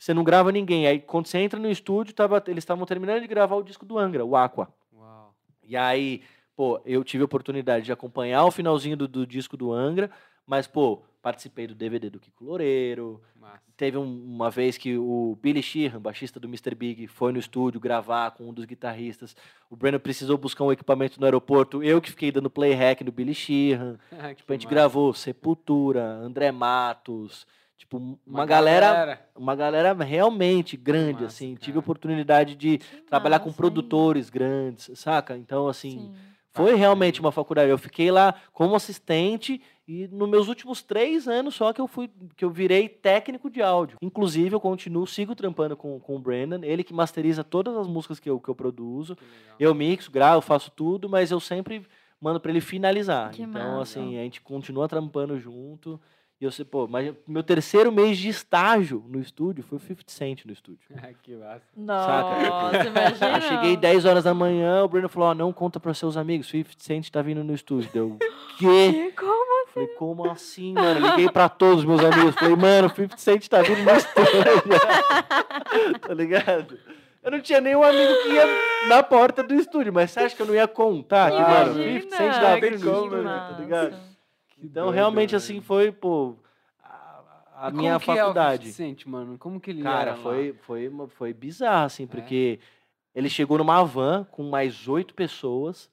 Speaker 2: você não grava ninguém. Aí quando você entra no estúdio, tava, eles estavam terminando de gravar o disco do Angra, o Aqua. Uau. E aí, pô, eu tive a oportunidade de acompanhar o finalzinho do, do disco do Angra, mas pô, participei do DVD do Kiko Loureiro. Massa. Teve um, uma vez que o Billy Sheehan, baixista do Mr. Big, foi no estúdio gravar com um dos guitarristas. O Breno precisou buscar um equipamento no aeroporto. Eu que fiquei dando play hack no Billy Sheehan. (laughs) tipo, a gente massa. gravou Sepultura, André Matos. Tipo, uma, uma galera, galera, uma galera realmente grande, massa, assim. Cara. Tive a oportunidade de que trabalhar massa, com produtores hein? grandes, saca? Então, assim, Sim. foi realmente uma faculdade. Eu fiquei lá como assistente e nos meus últimos três anos só que eu fui que eu virei técnico de áudio. Inclusive, eu continuo, sigo trampando com, com o Brandon, ele que masteriza todas as músicas que eu, que eu produzo. Que eu mixo, gravo, faço tudo, mas eu sempre mando para ele finalizar. Que então, massa. assim, a gente continua trampando junto. E eu sei, pô, mas meu terceiro mês de estágio no estúdio foi o 50 Cent no estúdio. (laughs)
Speaker 1: que massa.
Speaker 3: Nossa, imagina. Eu
Speaker 2: cheguei 10 horas da manhã, o Bruno falou, oh, não conta para seus amigos, 50 Cent tá vindo no estúdio. Deu, quê? (laughs)
Speaker 3: Como
Speaker 2: Falei, como assim, mano? Liguei pra todos os meus amigos. Falei, mano, o 50 Cent tá vindo no estúdio. (laughs) tá ligado? Eu não tinha nenhum amigo que ia na porta do estúdio, mas você acha que eu não ia contar que, mano, 50 Cent tá vindo no estúdio, tá ligado? Então, doido, realmente, assim, foi, pô, a, a minha faculdade.
Speaker 1: Que é 50 Cent, mano? Como que ele
Speaker 2: Cara, foi, foi, foi bizarro, assim, porque é? ele chegou numa van com mais oito pessoas.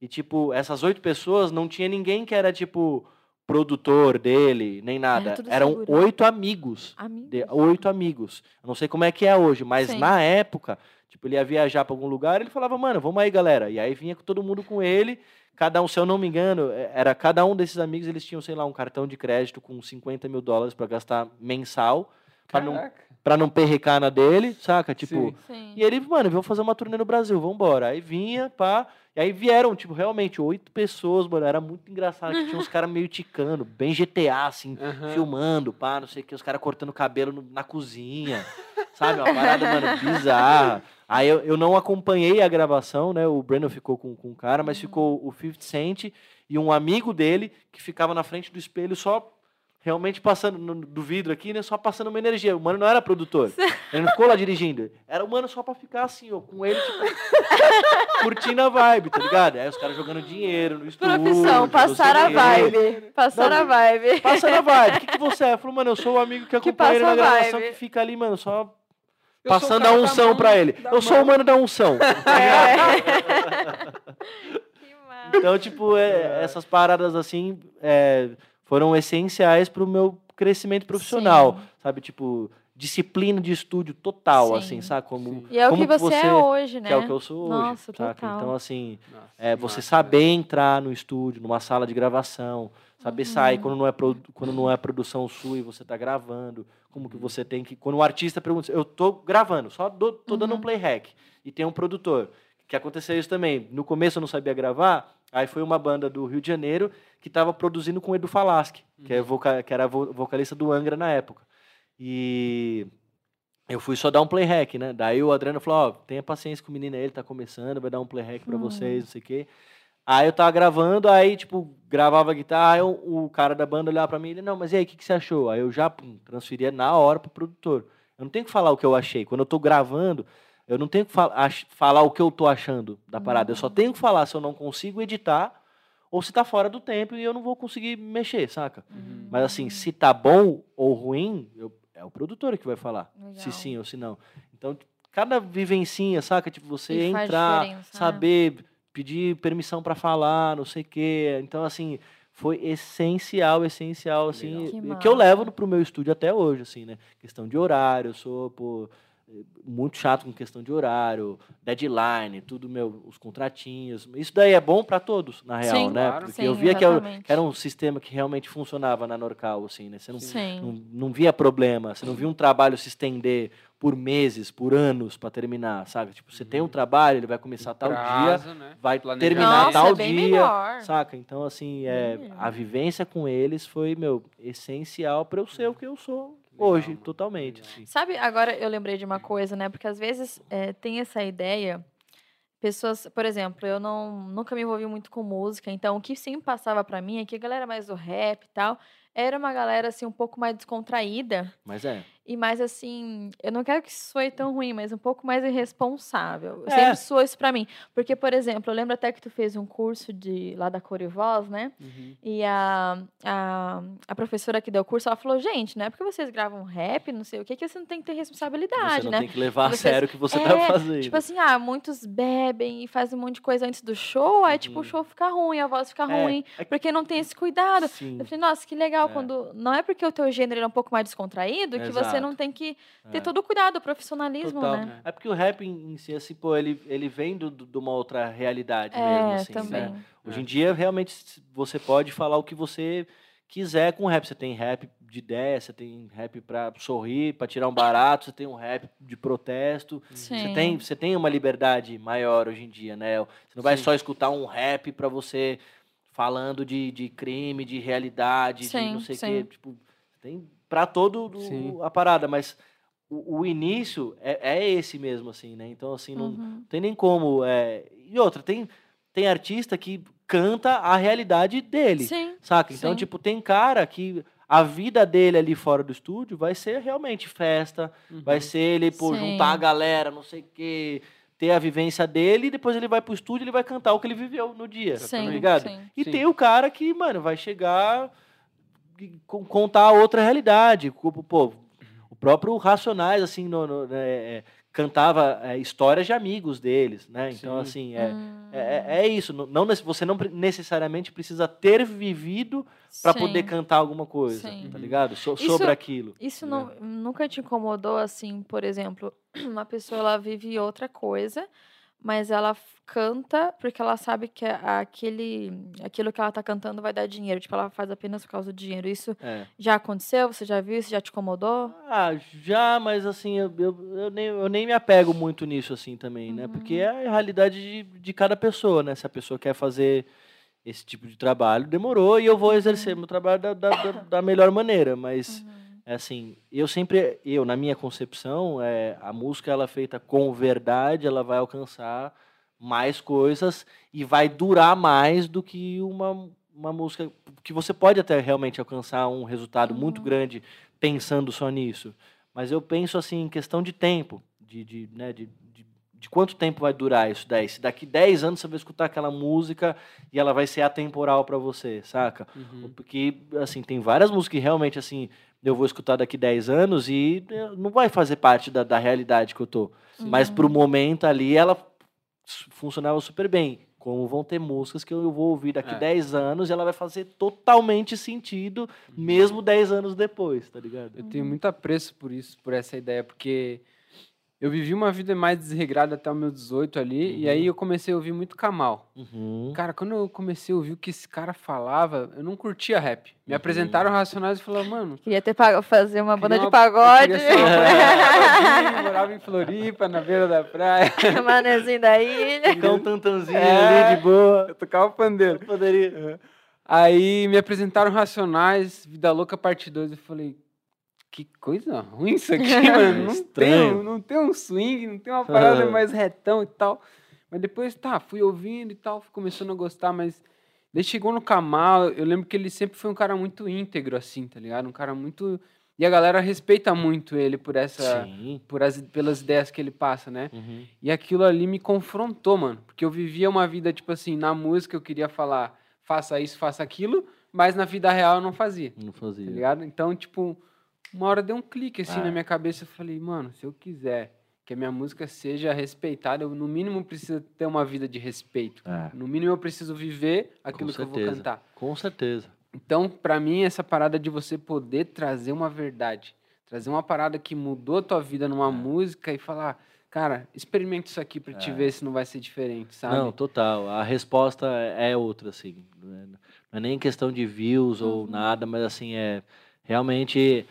Speaker 2: E, tipo, essas oito pessoas não tinha ninguém que era, tipo, produtor dele, nem nada. Era Eram seguro. oito amigos.
Speaker 3: amigos.
Speaker 2: De, oito amigos. Eu não sei como é que é hoje, mas Sim. na época, tipo, ele ia viajar para algum lugar, ele falava, mano, vamos aí, galera. E aí vinha todo mundo com ele. Cada um, se eu não me engano, é, era cada um desses amigos, eles tinham, sei lá, um cartão de crédito com 50 mil dólares para gastar mensal. Para não, pra não perrecar na dele, saca? Tipo. Sim. Sim. E ele, mano, vamos fazer uma turnê no Brasil, vambora. Aí vinha, pá. E aí vieram, tipo, realmente, oito pessoas, mano. Era muito engraçado. Que tinha uns (laughs) caras meio ticando, bem GTA, assim, uhum. filmando, pá, não sei o que, os caras cortando cabelo no, na cozinha. (laughs) sabe? Uma parada, mano, bizarra. Aí eu, eu não acompanhei a gravação, né? O Breno ficou com, com o cara, mas uhum. ficou o 50 Cent e um amigo dele que ficava na frente do espelho só realmente passando no, do vidro aqui, né? Só passando uma energia. O mano não era produtor. Ele não ficou lá dirigindo. Era o mano só pra ficar assim, ó, com ele, tipo, (laughs) curtindo a vibe, tá ligado? Aí os caras jogando dinheiro no estúdio.
Speaker 3: Profissão, passar a vibe. Passar a vibe.
Speaker 2: Passar a vibe. O que, que você é? Falou, mano, eu sou o amigo que acompanha ele na gravação, que fica ali, mano, só passando a unção pra ele. Eu sou o mano da unção. (laughs) É. (laughs) então, tipo, é, essas paradas assim é, foram essenciais pro meu crescimento profissional, Sim. sabe? Tipo, disciplina de estúdio total, Sim. assim, sabe? Como,
Speaker 3: e é
Speaker 2: o
Speaker 3: que você, você, é hoje, né?
Speaker 2: Que é o que eu sou Nossa, hoje, saca? Total. Então, assim, Nossa, é, você saber entrar no estúdio, numa sala de gravação, saber uhum. sair quando não, é quando não é produção sua e você está gravando, como que você tem que... Quando o artista pergunta, eu tô gravando, só do, tô dando um uhum. play hack, e tem um produtor, que aconteceu isso também. No começo eu não sabia gravar, aí foi uma banda do Rio de Janeiro que estava produzindo com o Edu Falaschi, que, é uhum. voca, que era vocalista do Angra na época. E eu fui só dar um play hack, né? Daí o Adriano falou, ó, oh, tenha paciência com o menino aí, ele tá começando, vai dar um play hack para vocês, não sei o quê. Aí eu tava gravando, aí, tipo, gravava a guitarra, aí o, o cara da banda olhava pra mim e ele, não, mas e aí, o que, que você achou? Aí eu já pum, transferia na hora pro produtor. Eu não tenho que falar o que eu achei. Quando eu tô gravando, eu não tenho que fal falar o que eu tô achando da parada. Eu só tenho que falar se eu não consigo editar ou se tá fora do tempo e eu não vou conseguir mexer, saca? Uhum. Mas assim, se tá bom ou ruim, eu, é o produtor que vai falar. Legal. Se sim ou se não. Então, cada vivencinha, saca? Tipo, você e entrar, né? saber, pedir permissão para falar, não sei o quê. Então, assim, foi essencial, essencial, assim, que, que eu levo pro meu estúdio até hoje, assim, né? Questão de horário, eu sou, pô, muito chato com questão de horário, deadline, tudo meu, os contratinhos. Isso daí é bom para todos, na real, sim, né? Claro. Porque sim, eu via que, eu, que, era um sistema que realmente funcionava na Norcal, assim, né? Você não, não, não, via problema, você não via um trabalho se estender por meses, por anos para terminar, sabe? Tipo, você uhum. tem um uhum. trabalho, ele vai começar tal prazo, dia, né? vai terminar
Speaker 3: Nossa,
Speaker 2: tal
Speaker 3: é
Speaker 2: dia,
Speaker 3: melhor.
Speaker 2: saca? Então, assim, é, a vivência com eles foi, meu, essencial para eu ser o que eu sou Hoje, Legal, totalmente. Assim.
Speaker 3: Sabe, agora eu lembrei de uma coisa, né? Porque às vezes é, tem essa ideia, pessoas, por exemplo, eu não nunca me envolvi muito com música, então o que sempre passava para mim é que a galera mais do rap e tal, era uma galera assim um pouco mais descontraída.
Speaker 2: Mas é.
Speaker 3: E mais assim, eu não quero que isso soe tão ruim, mas um pouco mais irresponsável. É. Sempre soou isso pra mim. Porque, por exemplo, eu lembro até que tu fez um curso de lá da Corivoz, né? Uhum. E a, a, a professora que deu o curso, ela falou, gente, não é porque vocês gravam rap, não sei o que, que você não tem que ter responsabilidade,
Speaker 2: você não
Speaker 3: né?
Speaker 2: tem que levar vocês, a sério o que você tá é, tá fazendo.
Speaker 3: Tipo assim, ah, muitos bebem e fazem um monte de coisa antes do show, aí, uhum. tipo, o uhum. show fica ruim, a voz fica é, ruim, é, porque não tem esse cuidado. Sim. Eu falei, nossa, que legal, é. quando... Não é porque o teu gênero é um pouco mais descontraído que você você não tem que ter é. todo o cuidado, o profissionalismo, Total. né?
Speaker 2: É porque o rap em si, assim, pô, ele, ele vem de uma outra realidade é, mesmo, assim, também. né? Hoje em dia, realmente, você pode falar o que você quiser com rap. Você tem rap de ideia, você tem rap para sorrir, para tirar um barato, você tem um rap de protesto. Sim. Você tem, você tem uma liberdade maior hoje em dia, né? Você não vai Sim. só escutar um rap para você falando de, de crime, de realidade, sim, de não sei o quê. Tipo, tem para todo o, a parada, mas o, o início é, é, esse mesmo, assim, né? Então, assim, não uhum. tem nem como. É... E outra, tem, tem artista que canta a realidade dele, sim, saca? Então, sim. tipo, tem cara que a vida dele ali fora do estúdio vai ser realmente festa, uhum. vai ser ele, pô, juntar a galera, não sei o quê, ter a vivência dele, e depois ele vai pro estúdio e ele vai cantar o que ele viveu no dia, tá sim, tá ligado? Sim. E sim. tem o cara que, mano, vai chegar contar outra realidade. Pô, o próprio Racionais, assim, no, no, né, é, cantava é, histórias de amigos deles, né? Então, Sim. assim, é, hum. é, é, isso. Não, você não necessariamente precisa ter vivido para poder cantar alguma coisa, Sim. tá ligado? So, isso, sobre aquilo.
Speaker 3: Isso né? não, nunca te incomodou, assim, por exemplo, (clears throat) uma pessoa ela vive outra coisa mas ela canta porque ela sabe que aquele, aquilo que ela está cantando vai dar dinheiro. Tipo, ela faz apenas por causa do dinheiro. Isso é. já aconteceu? Você já viu? Isso já te incomodou?
Speaker 2: Ah, já, mas assim, eu, eu, eu, nem, eu nem me apego muito nisso assim também, uhum. né? Porque é a realidade de, de cada pessoa, né? Se a pessoa quer fazer esse tipo de trabalho, demorou e eu vou exercer uhum. meu trabalho da, da, da, da melhor maneira, mas... Uhum é assim, eu sempre, eu na minha concepção, é, a música ela é feita com verdade, ela vai alcançar mais coisas e vai durar mais do que uma, uma música que você pode até realmente alcançar um resultado uhum. muito grande pensando só nisso. Mas eu penso assim, em questão de tempo, de, de, né, de, de, de quanto tempo vai durar isso daí. Se daqui 10 anos você vai escutar aquela música e ela vai ser atemporal para você, saca?
Speaker 1: Uhum.
Speaker 2: Porque, assim, tem várias músicas que realmente, assim, eu vou escutar daqui 10 anos e eh, não vai fazer parte da, da realidade que eu tô. Mas pro momento ali, ela funcionava super bem. Como vão ter músicas que eu vou ouvir daqui
Speaker 1: É.
Speaker 2: 10 anos e ela vai fazer totalmente sentido, mesmo 10 anos depois, tá ligado?
Speaker 1: Eu tenho muito apreço por isso, por essa ideia, porque eu vivi uma vida mais desregrada até o meu 18 ali, e
Speaker 2: Uhum.
Speaker 1: aí eu comecei a ouvir muito Kamal.
Speaker 2: Uhum.
Speaker 1: Cara, quando eu comecei a ouvir o que esse cara falava, eu não curtia rap. Me
Speaker 2: Uhum.
Speaker 1: apresentaram Racionais e falaram, mano.
Speaker 3: Queria ter pago, fazer uma banda de
Speaker 1: eu
Speaker 3: pagode.
Speaker 1: uma de morava em Floripa, na beira da praia. (laughs)
Speaker 3: Manezinho da ilha.
Speaker 2: Ficar um tantanzinho
Speaker 1: É.
Speaker 2: ali de boa.
Speaker 1: Eu tocava pandeiro.
Speaker 2: Eu poderia.
Speaker 1: Aí me apresentaram Racionais, Vida Louca Parte 2. Eu falei, que coisa ruim isso (laughs) aqui, mano. Não tem, um- não tem um swing, não tem uma parada mais retão e tal. Mas depois, tá, fui ouvindo e tal, fui começando a gostar, mas. Daí chegou no Kamal, eu lembro que ele sempre foi um cara muito íntegro, assim, tá ligado? Um cara muito. E a galera respeita muito ele por essa.
Speaker 2: Sim.
Speaker 1: Por as, pelas ideias que ele passa, né?
Speaker 2: Uhum.
Speaker 1: E aquilo ali me confrontou, mano. Porque eu vivia uma vida, tipo assim, na música eu queria falar, faça isso, faça aquilo, mas na vida real eu não fazia,
Speaker 2: Não
Speaker 1: tá
Speaker 2: fazia.
Speaker 1: ligado? Então, tipo, uma hora deu um clique assim
Speaker 2: Ah.
Speaker 1: na minha cabeça. Eu falei, mano, se eu quiser que a minha música seja respeitada, eu no mínimo preciso ter uma vida de respeito.
Speaker 2: É.
Speaker 1: No mínimo eu preciso viver aquilo que eu vou cantar.
Speaker 2: Com certeza.
Speaker 1: Então, pra mim, essa parada de você poder trazer uma verdade, trazer uma parada que mudou a tua vida numa
Speaker 2: É.
Speaker 1: música e falar, cara, experimente isso aqui pra te
Speaker 2: É.
Speaker 1: ver se não vai ser diferente, sabe?
Speaker 2: Não, total. A resposta é é outra, assim. Não é- é nem questão de views ou nada, mas assim, é realmente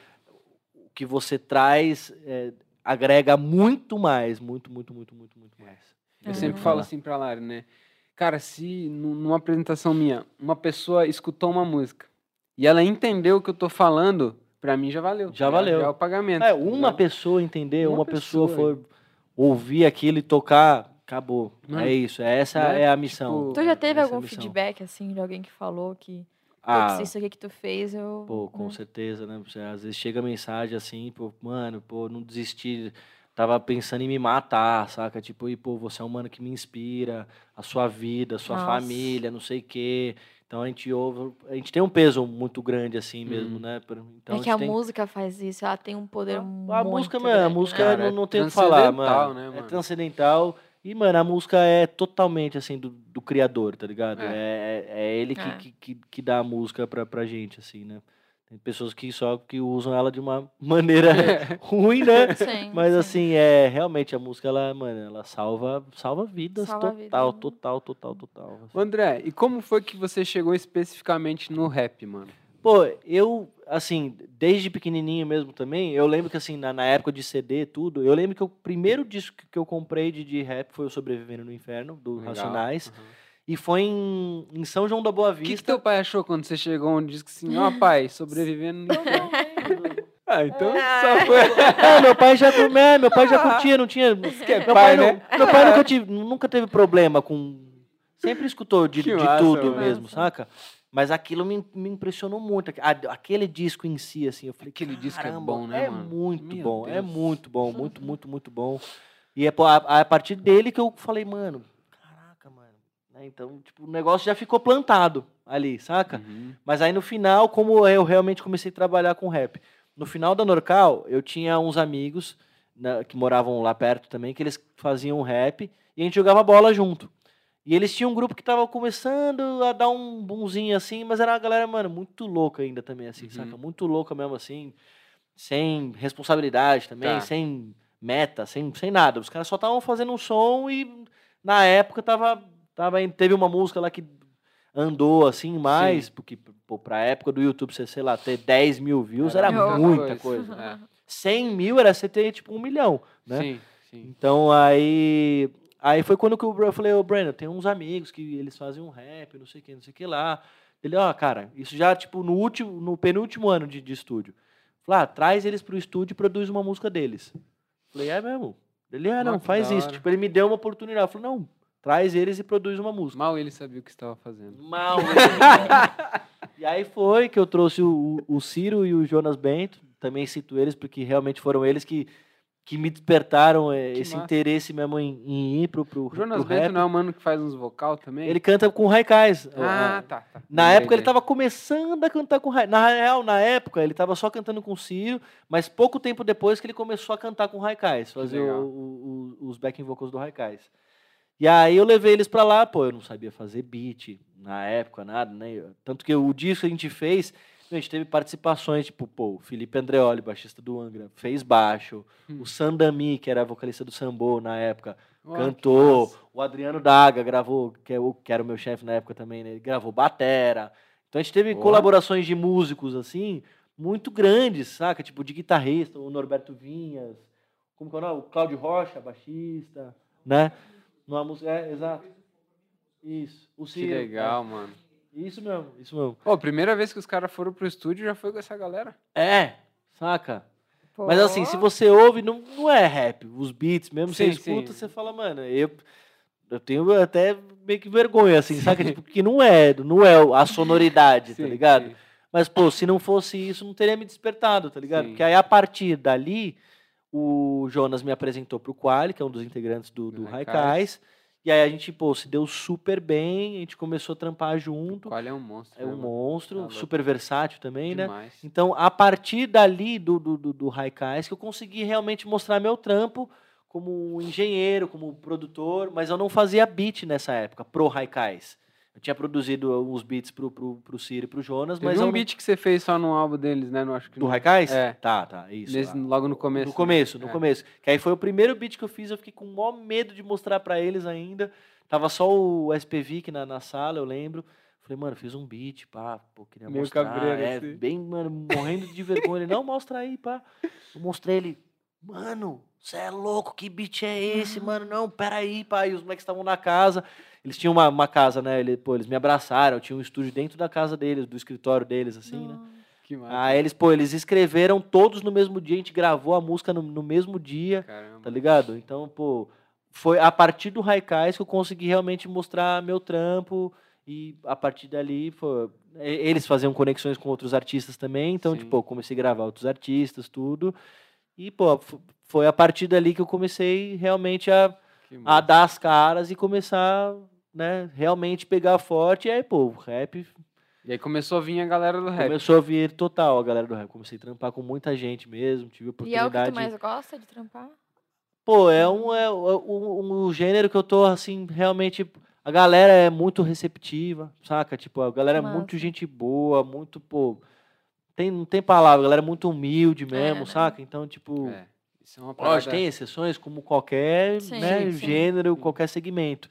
Speaker 2: que você traz é, agrega muito mais. Muito, muito, muito, muito, muito mais.
Speaker 1: Eu
Speaker 3: Uhum.
Speaker 1: sempre falo assim pra Lari, né? Cara, se nu- numa apresentação minha, uma pessoa escutou uma música e ela entendeu o que eu tô falando, pra mim já valeu.
Speaker 2: Já valeu.
Speaker 1: Já é o pagamento.
Speaker 2: É, uma pessoa entender,
Speaker 1: Uma
Speaker 2: uma, pessoa,
Speaker 1: pessoa,
Speaker 2: for ouvir aquilo e tocar, acabou.
Speaker 1: Mano,
Speaker 2: é isso, essa
Speaker 1: né?
Speaker 2: é a missão.
Speaker 1: Tipo,
Speaker 3: Tu já teve
Speaker 2: Essa é
Speaker 3: algum
Speaker 2: missão.
Speaker 3: feedback, assim, de alguém que falou que
Speaker 2: Ah,
Speaker 3: "Putz, isso aqui que tu fez, eu.
Speaker 2: Pô, com
Speaker 3: né?"
Speaker 2: certeza, né? Você, às vezes chega mensagem assim, pô, mano, pô, não desisti, tava pensando em me matar, saca? Tipo, e pô, você é um mano que me inspira, a sua vida, a sua
Speaker 3: Nossa.
Speaker 2: família, não sei o quê. Então a gente ouve, a gente tem um peso muito grande assim mesmo,
Speaker 1: Uhum.
Speaker 2: né? Então
Speaker 3: é que a
Speaker 2: tem-
Speaker 3: música faz isso, ela tem um poder muito
Speaker 2: a música, mano, a
Speaker 3: grande,
Speaker 2: música
Speaker 3: né?
Speaker 1: Cara,
Speaker 2: não,
Speaker 1: é
Speaker 2: não tem o que falar,
Speaker 1: transcendental,
Speaker 2: mano.
Speaker 1: né,
Speaker 2: É
Speaker 1: mano?
Speaker 2: transcendental. E, mano, a música é totalmente, assim, do, do criador, tá ligado?
Speaker 1: É.
Speaker 2: É, é, é ele que,
Speaker 3: É.
Speaker 2: que, que, que dá a música pra, pra gente, assim, né? Tem pessoas que só que usam ela de uma (laughs) maneira (laughs) ruim, né?
Speaker 3: Sim,
Speaker 2: Mas,
Speaker 3: sim.
Speaker 2: assim, é, realmente, a música, ela, mano, ela salva, salva vidas
Speaker 3: Salva
Speaker 2: total,
Speaker 3: vidas, né?
Speaker 2: total, total, total. assim.
Speaker 1: André, e como foi que você chegou especificamente no rap, mano?
Speaker 2: Pô, eu, assim, desde pequenininho mesmo também, eu lembro que, assim, na, na época de CD, tudo, eu lembro que o primeiro disco que eu comprei de, de rap foi o Sobrevivendo no Inferno, do
Speaker 1: Legal.
Speaker 2: Racionais,
Speaker 1: Uhum.
Speaker 2: e foi em, em São João da Boa
Speaker 1: O que, que
Speaker 2: Vista.
Speaker 1: teu pai achou quando você chegou onde disse que assim, ó pai, sobrevivendo no inferno? Ah, então só foi. (laughs)
Speaker 2: É, meu pai já, é, meu pai já curtia, não tinha.
Speaker 1: que é
Speaker 2: meu
Speaker 1: pai,
Speaker 2: pai, não-
Speaker 1: né?
Speaker 2: meu pai nunca, tive, nunca teve problema com. Sempre escutou de, de
Speaker 1: massa,
Speaker 2: tudo mesmo,
Speaker 3: Massa.
Speaker 2: saca? Mas aquilo me, me impressionou muito. A- Aquele disco em si, assim, eu falei,
Speaker 1: Aquele disco é
Speaker 2: "Caramba,
Speaker 1: bom, né,
Speaker 2: É
Speaker 1: mano?
Speaker 2: muito
Speaker 1: Meu
Speaker 2: bom, é
Speaker 1: Deus.
Speaker 2: muito bom, muito, muito, muito bom. E é a, a partir dele que eu falei, mano, caraca, mano. né, Então, tipo, o negócio já ficou plantado ali, saca?
Speaker 1: Uhum.
Speaker 2: Mas aí no final, como eu realmente comecei a trabalhar com rap, no final da Norcal, eu tinha uns amigos né, que moravam lá perto também, que eles faziam rap e a gente jogava bola junto. E eles tinham um grupo que tava começando a dar um bunzinho assim, mas era uma galera, mano, muito louca ainda também, assim,
Speaker 1: Uhum.
Speaker 2: saca? Muito louca mesmo, assim, sem responsabilidade também,
Speaker 1: Tá.
Speaker 2: sem meta, sem, sem nada. Os caras só estavam fazendo um som e na época tava, tava, teve uma música lá que andou assim mais, porque pô, pra época do YouTube, você, sei lá, ter 10 mil views era,
Speaker 3: muita
Speaker 2: muita coisa.
Speaker 1: É.
Speaker 2: 100 mil era você ter tipo um milhão, né?
Speaker 1: Sim, sim.
Speaker 2: Então aí. Aí foi quando que eu falei, ô Breno, tem uns amigos que eles fazem um rap, não sei o que, não sei o que lá. Ele, ó, cara, isso já, tipo, no último, no penúltimo ano de, de estúdio. Falei, ah, traz eles pro estúdio e produz uma música deles. Falei, é mesmo? Ele,
Speaker 1: Ó,
Speaker 2: não, faz isso. Tipo, ele me deu uma oportunidade. Falei, não, traz eles e produz uma música.
Speaker 1: Mal ele sabia o que estava fazendo.
Speaker 2: Mal. (laughs) e aí foi que eu trouxe o, o Ciro e o Jonas Bento, também cito eles porque realmente foram eles que que me despertaram é,
Speaker 1: Que
Speaker 2: esse
Speaker 1: massa.
Speaker 2: interesse mesmo em, em ir pro, pro,
Speaker 1: O Jonas
Speaker 2: pro
Speaker 1: Bento não é o mano que faz uns vocal também?
Speaker 2: Ele canta com Raikais.
Speaker 1: Ah, tá, tá.
Speaker 2: Na época ele tava começando a cantar com Raikais. Na real, na época, ele tava só cantando com o Ciro, mas pouco tempo depois que ele começou a cantar com Raikais, fazer o- o- o- os backing vocals do Raikais. E aí eu levei eles pra lá, pô, eu não sabia fazer beat na época, nada, né? Tanto que o disco que a gente fez, a gente teve participações, tipo, pô, o Felipe Andreoli, baixista do Angra, fez baixo.
Speaker 1: Hum.
Speaker 2: O Sandami, que era vocalista do Sambo na época,
Speaker 1: que
Speaker 2: cantou. O Adriano Daga gravou, que, é o, que era o meu chefe na época também, né? Ele gravou batera. Então a gente teve
Speaker 1: Ó.
Speaker 2: colaborações de músicos, assim, muito grandes, saca? Tipo, de guitarrista, o Norberto Vinhas, como que é o nome? O Cláudio Rocha, baixista, né? Numa música, é, exato. Isso. O
Speaker 1: Que
Speaker 2: Ciro,
Speaker 1: legal, mano.
Speaker 2: Isso mesmo, isso mesmo.
Speaker 1: Pô, primeira vez que os caras foram pro estúdio já foi com essa galera.
Speaker 2: É, saca? Mas assim, se você ouve, não, não é rap. Os beats mesmo, você
Speaker 1: Sim,
Speaker 2: escuta,
Speaker 1: sim.
Speaker 2: você fala, mano, eu, eu tenho até meio que vergonha, assim, saca? Tipo, que não é, não é a sonoridade, tá
Speaker 1: Sim,
Speaker 2: ligado?
Speaker 1: sim.
Speaker 2: Mas, pô, se não fosse isso, não teria me despertado, tá ligado?
Speaker 1: Sim.
Speaker 2: Porque aí, a partir dali, o Jonas me apresentou pro Quali, que é um dos integrantes do, do
Speaker 1: Do
Speaker 2: Raikais.
Speaker 1: Haikais.
Speaker 2: E aí a gente, pô, se deu super bem, a gente começou a trampar junto.
Speaker 1: Qual é um monstro?
Speaker 2: É
Speaker 1: né,
Speaker 2: um
Speaker 1: mano?
Speaker 2: monstro,
Speaker 1: Tá
Speaker 2: super versátil também, né?
Speaker 1: Demais.
Speaker 2: Então, a partir dali do, do, do, do Haikais, que eu consegui realmente mostrar meu trampo como engenheiro, como produtor, mas eu não fazia beat nessa época, pro Haikais. Eu tinha produzido uns beats pro, pro, pro Ciro e pro Jonas,
Speaker 1: Teve
Speaker 2: mas
Speaker 1: um beat que você fez só no álbum deles, né? Não acho que.
Speaker 2: Do Haikais?
Speaker 1: É.
Speaker 2: Tá, tá, isso.
Speaker 1: Nesse-
Speaker 2: ah.
Speaker 1: logo no começo.
Speaker 2: No
Speaker 1: né?
Speaker 2: começo, no
Speaker 1: É.
Speaker 2: começo. Que aí foi o primeiro beat que eu fiz, eu fiquei com o maior medo de mostrar pra eles ainda. Tava só o SPVIC na, na sala, eu lembro. Falei, mano, fiz um beat, pá, pô, queria
Speaker 1: Meio
Speaker 2: mostrar.
Speaker 1: cabreiro,
Speaker 2: é,
Speaker 1: assim.
Speaker 2: bem, mano, morrendo de vergonha. Ele, não, mostra aí, pá. Eu mostrei ele, mano, você é louco, que beat é esse, mano? Não, peraí, pá. E os moleques estavam na casa. Eles tinham uma, uma casa, né? Ele, pô, eles me abraçaram, tinha um estúdio dentro da casa deles, do escritório deles, assim, né?
Speaker 1: Que massa.
Speaker 2: Aí eles, pô, eles escreveram todos no mesmo dia, a gente gravou a música no, no mesmo dia,
Speaker 1: Caramba.
Speaker 2: tá ligado? Então, pô, foi a partir do Raikais que eu consegui realmente mostrar meu trampo e a partir dali, pô, eles faziam conexões com outros artistas também, então,
Speaker 1: Sim.
Speaker 2: tipo, eu comecei a gravar outros artistas, tudo. E, pô, foi a partir dali que eu comecei realmente a, a dar as caras e começar, né, realmente pegar forte. E aí, pô, o rap
Speaker 1: E aí começou a vir a galera do rap.
Speaker 2: Começou a vir total a galera do rap. Comecei a trampar com muita gente mesmo, tive
Speaker 3: E é o que
Speaker 2: oportunidade.
Speaker 3: tu mais gosta de trampar?
Speaker 2: Pô, é um, é um, um, um gênero que eu tô, assim, realmente. A galera é muito receptiva, saca? Tipo, a galera é muito gente boa, muito, pô. Tem, não tem palavra, a galera é muito humilde mesmo,
Speaker 3: né?
Speaker 2: saca? Então, tipo.
Speaker 1: É, isso é uma parada...
Speaker 2: Lógico, tem exceções, como qualquer
Speaker 3: Sim,
Speaker 2: né,
Speaker 3: sim.
Speaker 2: gênero, qualquer segmento.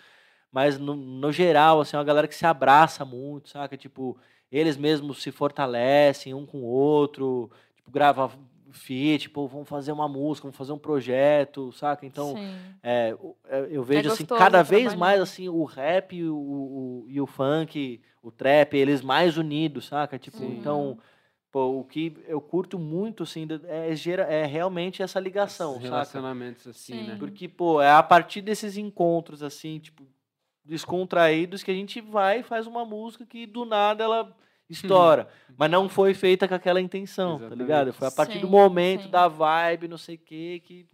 Speaker 2: Mas, no, no geral, assim, é uma galera que se abraça muito, saca? Tipo, eles mesmos se fortalecem um com o outro, tipo, grava feat, tipo, vamos fazer uma música, vamos fazer um projeto, saca? Então, é, é, eu vejo, assim,
Speaker 3: gostoso
Speaker 2: cada vez mais, assim, o rap e o, o- e o funk, o trap, eles mais unidos, saca? Tipo,
Speaker 1: Sim.
Speaker 2: então... Pô, o que eu curto muito, assim, é, gera, é realmente essa ligação,
Speaker 1: Esses
Speaker 2: saca?
Speaker 1: relacionamentos assim,
Speaker 3: Sim.
Speaker 1: né?
Speaker 2: Porque, pô, é a partir desses encontros, assim, tipo, descontraídos que a gente vai e faz uma música que do nada ela estoura. mas não foi feita com aquela intenção, tá ligado?
Speaker 1: Exatamente.
Speaker 2: Foi a partir do
Speaker 3: Sim,
Speaker 2: momento,
Speaker 3: sim.
Speaker 2: da vibe, não sei o quê, que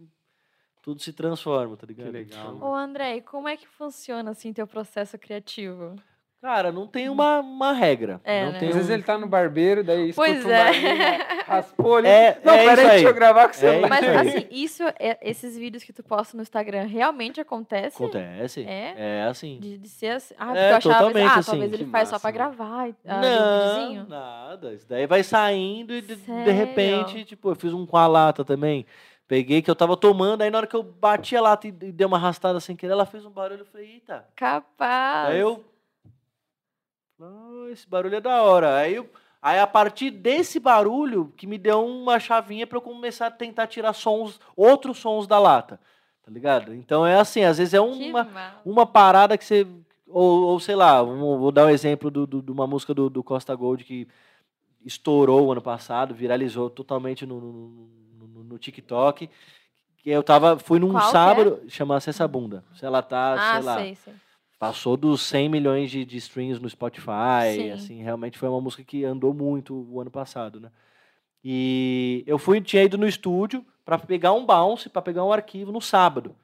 Speaker 2: tudo se transforma, tá ligado?
Speaker 1: legal,
Speaker 2: Então,
Speaker 3: Ô, André, e como é que funciona, assim, teu processo criativo?
Speaker 2: Cara, não tem uma, uma regra.
Speaker 3: É,
Speaker 2: não
Speaker 3: né?
Speaker 2: tem
Speaker 1: Às vezes
Speaker 2: um-
Speaker 1: ele tá no barbeiro, daí escuta
Speaker 3: Pois
Speaker 1: um
Speaker 3: é.
Speaker 1: barulho, raspou ali.
Speaker 2: É-
Speaker 1: Não,
Speaker 2: é
Speaker 1: peraí,
Speaker 2: aí.
Speaker 1: deixa eu gravar com o
Speaker 2: É
Speaker 1: celular.
Speaker 3: Mas, assim, isso, é- esses vídeos que tu posta no Instagram realmente acontece?
Speaker 2: Acontece.
Speaker 3: É?
Speaker 2: É assim.
Speaker 3: De, de ser assim. Ah, porque
Speaker 2: É,
Speaker 3: eu achava,
Speaker 2: totalmente
Speaker 3: ah,
Speaker 2: assim.
Speaker 3: talvez ele
Speaker 1: Que
Speaker 3: faz só
Speaker 1: massa,
Speaker 3: pra gravar ah,
Speaker 2: Não, nada. Isso daí vai saindo e de, de repente, tipo, eu fiz um com a lata também. Peguei que eu tava tomando, aí na hora que eu bati a lata e, e dei uma arrastada sem querer, ela fez um barulho. Eu falei, eita.
Speaker 3: Capaz.
Speaker 2: Aí eu. "Ah, esse barulho é da hora. Aí, eu, aí a partir desse barulho que me deu uma chavinha pra eu começar a tentar tirar sons, outros sons da lata. Tá ligado? Então é assim, às vezes é uma, uma parada que você. Ou, ou sei lá, vamos- vou dar um exemplo do- do- de uma música do, do Costa Gold que estourou ano passado, viralizou totalmente no, no, no- no- TikTok. Que eu tava, fui num
Speaker 3: Qual é?
Speaker 2: sábado, chama-se essa bunda. Se ela tá,
Speaker 3: Ah,
Speaker 2: sei lá,
Speaker 3: sei, sei.
Speaker 2: Passou dos 100 milhões de, de streams no Spotify,
Speaker 3: Sim.
Speaker 2: assim, realmente foi uma música que andou muito o ano passado, né? E eu fui, tinha ido no estúdio para pegar um bounce, para pegar um arquivo no sábado.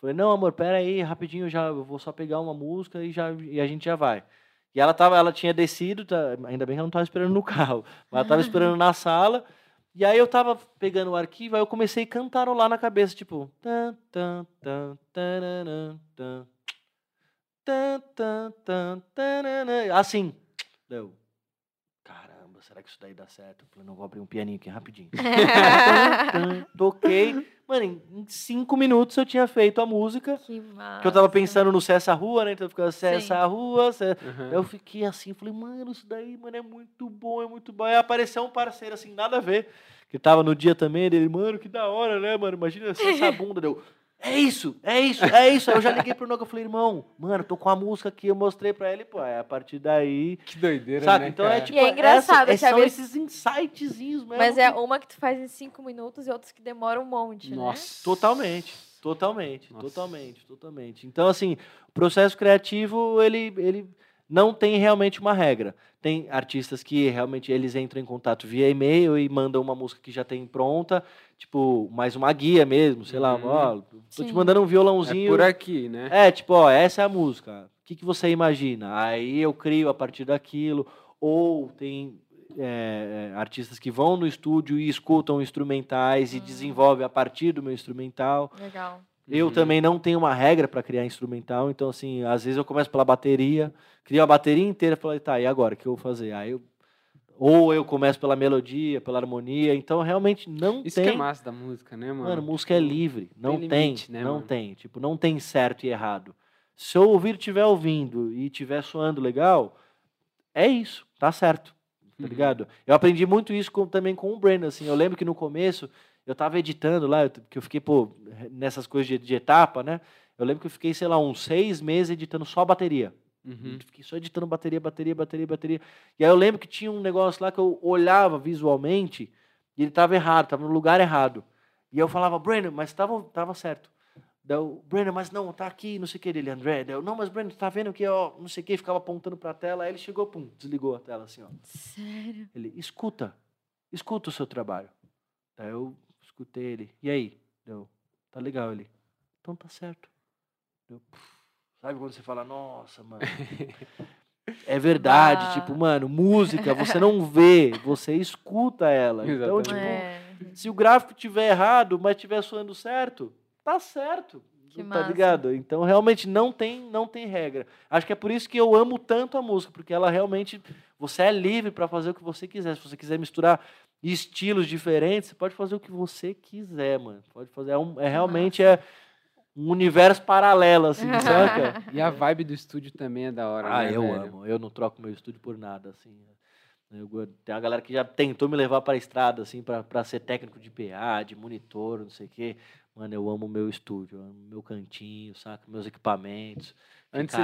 Speaker 2: Falei, não, amor, pera aí, rapidinho, já eu vou só pegar uma música e, já, e a gente já vai. E ela, tava, ela tinha descido, tá, ainda bem que ela não estava esperando no carro, mas ela estava esperando (laughs) na sala. E aí eu tava pegando o arquivo, aí eu comecei a cantarolar na cabeça, tipo. Tan, tan, tan, tan, tan, tan, tan, tan, tan, assim. Deu. Caramba, será que isso daí dá certo? Eu falei, não, vou abrir um pianinho aqui rapidinho. (laughs) Toquei. Mano, em cinco minutos eu tinha feito a música.
Speaker 3: Que massa.
Speaker 2: Que eu tava pensando no Cessa Rua, né? Então eu ficava Cessa. Rua. Cessa...
Speaker 1: Uhum.
Speaker 2: Eu fiquei assim, falei, mano, isso daí, mano, é muito bom, é muito bom. Aí apareceu um parceiro assim, nada a ver, que tava no dia também, dele, mano, que da hora, né, mano? Imagina essa bunda, deu. É isso, é isso, é isso. Aí eu já liguei pro Noga, eu falei, irmão, mano, tô com a música aqui, eu mostrei pra ele, pô, é a partir daí.
Speaker 1: Que doideira,
Speaker 2: Saca?
Speaker 1: né,
Speaker 2: então é
Speaker 1: cara?
Speaker 2: tipo.
Speaker 3: E é engraçado
Speaker 2: essa,
Speaker 3: às
Speaker 2: são esses insightzinhos mesmo.
Speaker 3: Mas é uma que tu faz em cinco minutos e outras que demoram um monte, né?
Speaker 1: Nossa.
Speaker 2: Totalmente, totalmente,
Speaker 1: Nossa.
Speaker 2: totalmente, totalmente. Então, assim, o processo criativo, ele, ele não tem realmente uma regra. Tem artistas que realmente eles entram em contato via e-mail e mandam uma música que já tem pronta, tipo, mais uma guia mesmo, sei lá,
Speaker 1: Uhum.
Speaker 2: ó, tô te
Speaker 3: Sim.
Speaker 2: mandando um
Speaker 1: É
Speaker 2: violãozinho.
Speaker 1: por aqui, né?
Speaker 2: É, tipo, ó, essa é a música. O que, que você imagina? Aí eu crio a partir daquilo. Ou tem é, artistas que vão no estúdio e escutam instrumentais e
Speaker 3: Hum.
Speaker 2: desenvolvem a partir do meu instrumental.
Speaker 3: Legal.
Speaker 2: Eu
Speaker 1: Uhum.
Speaker 2: também não tenho uma regra para criar instrumental, então assim, às vezes eu começo pela bateria, crio a bateria inteira e falo, tá, e agora, o que eu vou fazer? Aí eu ou eu começo pela melodia, pela harmonia, então realmente não
Speaker 1: Isso
Speaker 2: tem.
Speaker 1: que é massa da música, né, mano?
Speaker 2: Mano, música é livre, não
Speaker 1: tem
Speaker 2: tem,
Speaker 1: limite, né,
Speaker 2: não
Speaker 1: mano?
Speaker 2: tem, tipo, não tem certo e errado. Se eu ouvir estiver ouvindo e estiver soando legal, é isso, tá certo, tá
Speaker 1: Uhum.
Speaker 2: ligado? Eu aprendi muito isso com- também com o Brandon, assim, eu lembro que no começo eu tava editando lá, que eu fiquei, pô, nessas coisas de, de etapa, né? Eu lembro que eu fiquei, sei lá, uns seis meses editando só bateria.
Speaker 1: Uhum.
Speaker 2: Fiquei só editando bateria, bateria, bateria, bateria. E aí eu lembro que tinha um negócio lá que eu olhava visualmente e ele tava errado, tava no lugar errado. E eu falava, Brandon, mas tava, tava certo. Daí eu, Brandon, mas não, tá aqui, não sei o que dele, André. Daí eu, não, mas Brandon, tá vendo que, ó, não sei o que, ficava apontando pra tela. Aí ele chegou, pum, desligou a tela assim, ó.
Speaker 3: Sério?
Speaker 2: Ele, escuta, escuta o seu trabalho. Daí eu escutei ele, e aí? Deu, tá legal ele. Então tá certo. Deu, sabe quando você fala, nossa, mano. (laughs) É verdade,
Speaker 3: Bah.
Speaker 2: tipo, mano, música, você não vê, você escuta ela. Então,
Speaker 1: Exatamente.
Speaker 2: tipo,
Speaker 3: É.
Speaker 2: se o gráfico tiver errado, mas tiver soando certo, tá certo.
Speaker 3: Que
Speaker 2: tá
Speaker 3: massa.
Speaker 2: ligado? Então, realmente não tem, não tem regra. Acho que é por isso que eu amo tanto a música, porque ela realmente você é livre para fazer o que você quiser. Se você quiser misturar estilos diferentes, você pode fazer o que você quiser, mano. Pode fazer, é, um- é realmente é um universo paralelo assim, (laughs) saca?
Speaker 1: E a vibe do estúdio também é da hora,
Speaker 2: Ah,
Speaker 1: né,
Speaker 2: eu
Speaker 1: velho?
Speaker 2: amo. Eu não troco meu estúdio por nada, assim. Eu tem uma galera que já tentou me levar para a estrada, assim, para ser técnico de PA, de monitor, não sei o quê. Mano, eu amo meu estúdio, eu amo meu cantinho, saca? Meus equipamentos.
Speaker 1: Antes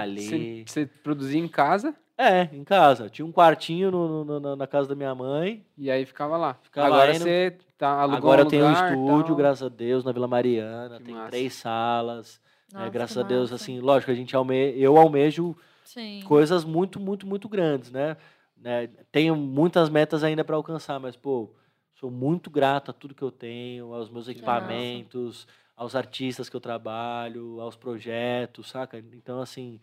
Speaker 1: você, produzia em casa
Speaker 2: É, em casa. Tinha um quartinho no- no- na- na casa da minha mãe.
Speaker 1: e aí ficava lá.
Speaker 2: Ficava
Speaker 1: Agora você tá alugou
Speaker 2: Agora
Speaker 1: um
Speaker 2: eu tenho um estúdio,
Speaker 1: tal.
Speaker 2: graças a Deus, na Vila Mariana.
Speaker 1: Que
Speaker 2: tem
Speaker 1: massa.
Speaker 2: três salas. né?
Speaker 3: Nossa,
Speaker 2: graças
Speaker 3: que
Speaker 2: a Deus, assim, lógico, a gente alme... eu almejo
Speaker 3: Sim.
Speaker 2: coisas muito, muito, muito grandes, né? Né, Tenho muitas metas ainda para alcançar, mas, pô, sou muito grato a tudo que eu tenho, aos meus equipamentos, aos artistas que eu trabalho, aos projetos, saca? Então, assim,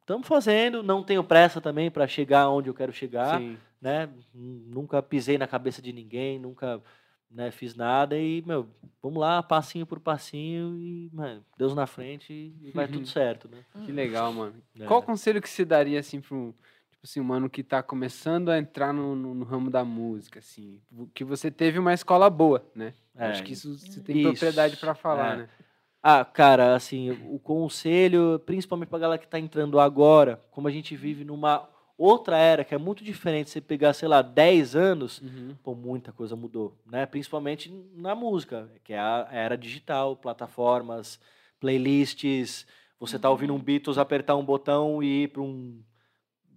Speaker 2: estamos fazendo, não tenho pressa também para chegar onde eu quero chegar,
Speaker 1: Sim.
Speaker 2: né? Nunca pisei na cabeça de ninguém, nunca né, fiz nada e, meu, vamos lá, passinho por passinho e, mano, Deus na frente e vai tudo certo, né?
Speaker 1: Que legal, mano.
Speaker 2: É.
Speaker 1: Qual conselho que você daria, assim, para um, tipo assim, um mano que tá começando a entrar no, no- no ramo da música, assim? Que você teve uma escola boa, né?
Speaker 2: É,
Speaker 1: Acho que isso você tem
Speaker 2: isso,
Speaker 1: propriedade para falar,
Speaker 2: é.
Speaker 1: né?
Speaker 2: Ah, cara, assim, o conselho, principalmente pra galera que tá entrando agora, como a gente vive numa outra era que é muito diferente, você pegar, sei lá, 10 anos,
Speaker 1: Uhum.
Speaker 2: pô, muita coisa mudou, né? Principalmente na música, que é a era digital, plataformas, playlists, você tá ouvindo um Beatles, apertar um botão e ir para um,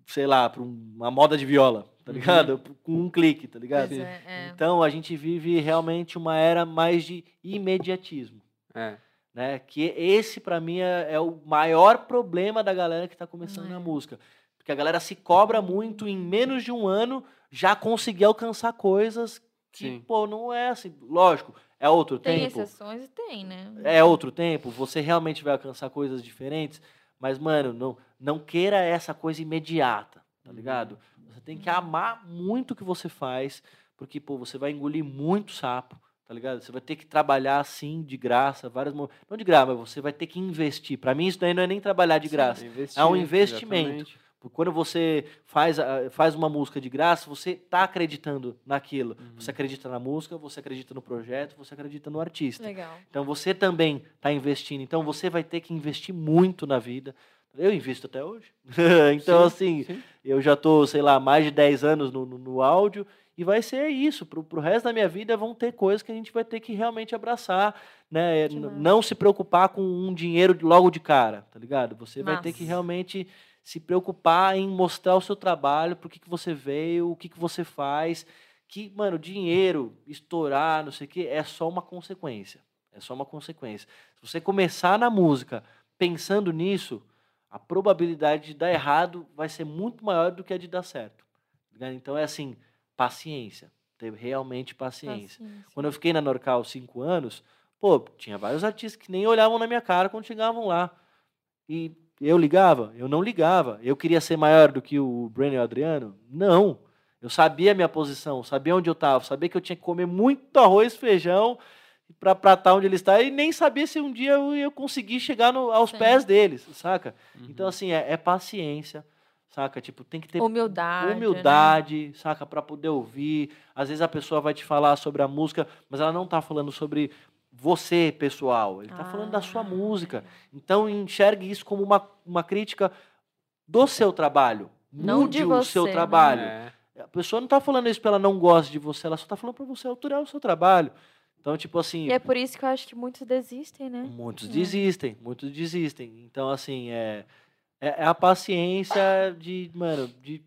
Speaker 2: sei lá, para uma moda de viola, tá
Speaker 1: Uhum.
Speaker 2: ligado? Com um clique, tá ligado?
Speaker 3: É, é.
Speaker 2: Então a gente vive realmente uma era mais de imediatismo
Speaker 1: É.
Speaker 2: né? Que esse para mim é, é o maior problema da galera que está começando na
Speaker 3: É.
Speaker 2: música, porque a galera se cobra muito em menos de um ano já conseguir alcançar coisas que,
Speaker 1: Sim.
Speaker 2: pô, não é assim. Lógico, é outro
Speaker 3: Tem
Speaker 2: tempo.
Speaker 3: exceções e tem, né?
Speaker 2: É outro tempo, você realmente vai alcançar coisas diferentes, mas, mano, não, não queira essa coisa imediata, tá
Speaker 1: Uhum.
Speaker 2: ligado? Você tem que amar muito o que você faz, porque, pô, você vai engolir muito sapo, tá ligado? Você vai ter que trabalhar, assim, de graça, várias... Não de graça, mas você vai ter que investir. Pra mim, isso daí não é nem trabalhar de graça. É um investimento.
Speaker 1: exatamente.
Speaker 2: Quando você faz, faz uma música de graça, você está acreditando naquilo.
Speaker 1: Uhum.
Speaker 2: Você acredita na música, você acredita no projeto, você acredita no artista.
Speaker 3: Legal.
Speaker 2: Então você também está investindo. Então você vai ter que investir muito na vida. Eu invisto até hoje. (laughs) então, assim,
Speaker 1: sim.
Speaker 2: eu já estou, sei lá, mais de 10 anos no, no, no áudio. E vai ser isso. Pro, pro resto da minha vida vão ter coisas que a gente vai ter que realmente abraçar. Né? Não se preocupar com um dinheiro logo de cara, tá ligado? Você vai ter que realmente se preocupar em mostrar o seu trabalho, por que, que você veio, o que, que você faz. Que, mano, dinheiro, estourar, não sei o quê, é só uma consequência. É só uma consequência. Se você começar na música pensando nisso, a probabilidade de dar errado vai ser muito maior do que a de dar certo. né? Então é assim, paciência. Ter realmente paciência.
Speaker 3: Paciência.
Speaker 2: Quando eu fiquei na Norcal cinco anos, pô, tinha vários artistas que nem olhavam na minha cara quando chegavam lá. E eu ligava? Eu não ligava. Eu queria ser maior do que o Breno e o Adriano? Não. Eu sabia a minha posição, sabia onde eu estava, sabia que eu tinha que comer muito arroz e feijão para estar onde ele está e nem sabia se um dia eu ia conseguir chegar no- aos
Speaker 3: Sim.
Speaker 2: pés deles, saca?
Speaker 1: Uhum.
Speaker 2: Então, assim, é, é paciência, saca? Tipo, tem que ter
Speaker 3: Humildade. né?
Speaker 2: humildade, saca? Para poder ouvir. Às vezes a pessoa vai te falar sobre a música, mas ela não tá falando sobre você, pessoal. Ele tá falando da sua
Speaker 3: Ah,
Speaker 2: música. Então enxergue isso como uma, uma crítica do seu trabalho.
Speaker 3: Não
Speaker 2: Mude
Speaker 3: de
Speaker 2: o
Speaker 3: você,
Speaker 2: seu
Speaker 3: né?
Speaker 2: trabalho.
Speaker 1: É.
Speaker 2: A pessoa não tá falando isso porque ela não gosta de você, ela só tá falando para você autorar o seu trabalho. Então, tipo assim,
Speaker 3: E é por isso que eu acho que muitos desistem, né?
Speaker 2: Muitos
Speaker 3: É.
Speaker 2: desistem, muitos desistem. Então, assim, é, é, é a paciência de, mano, de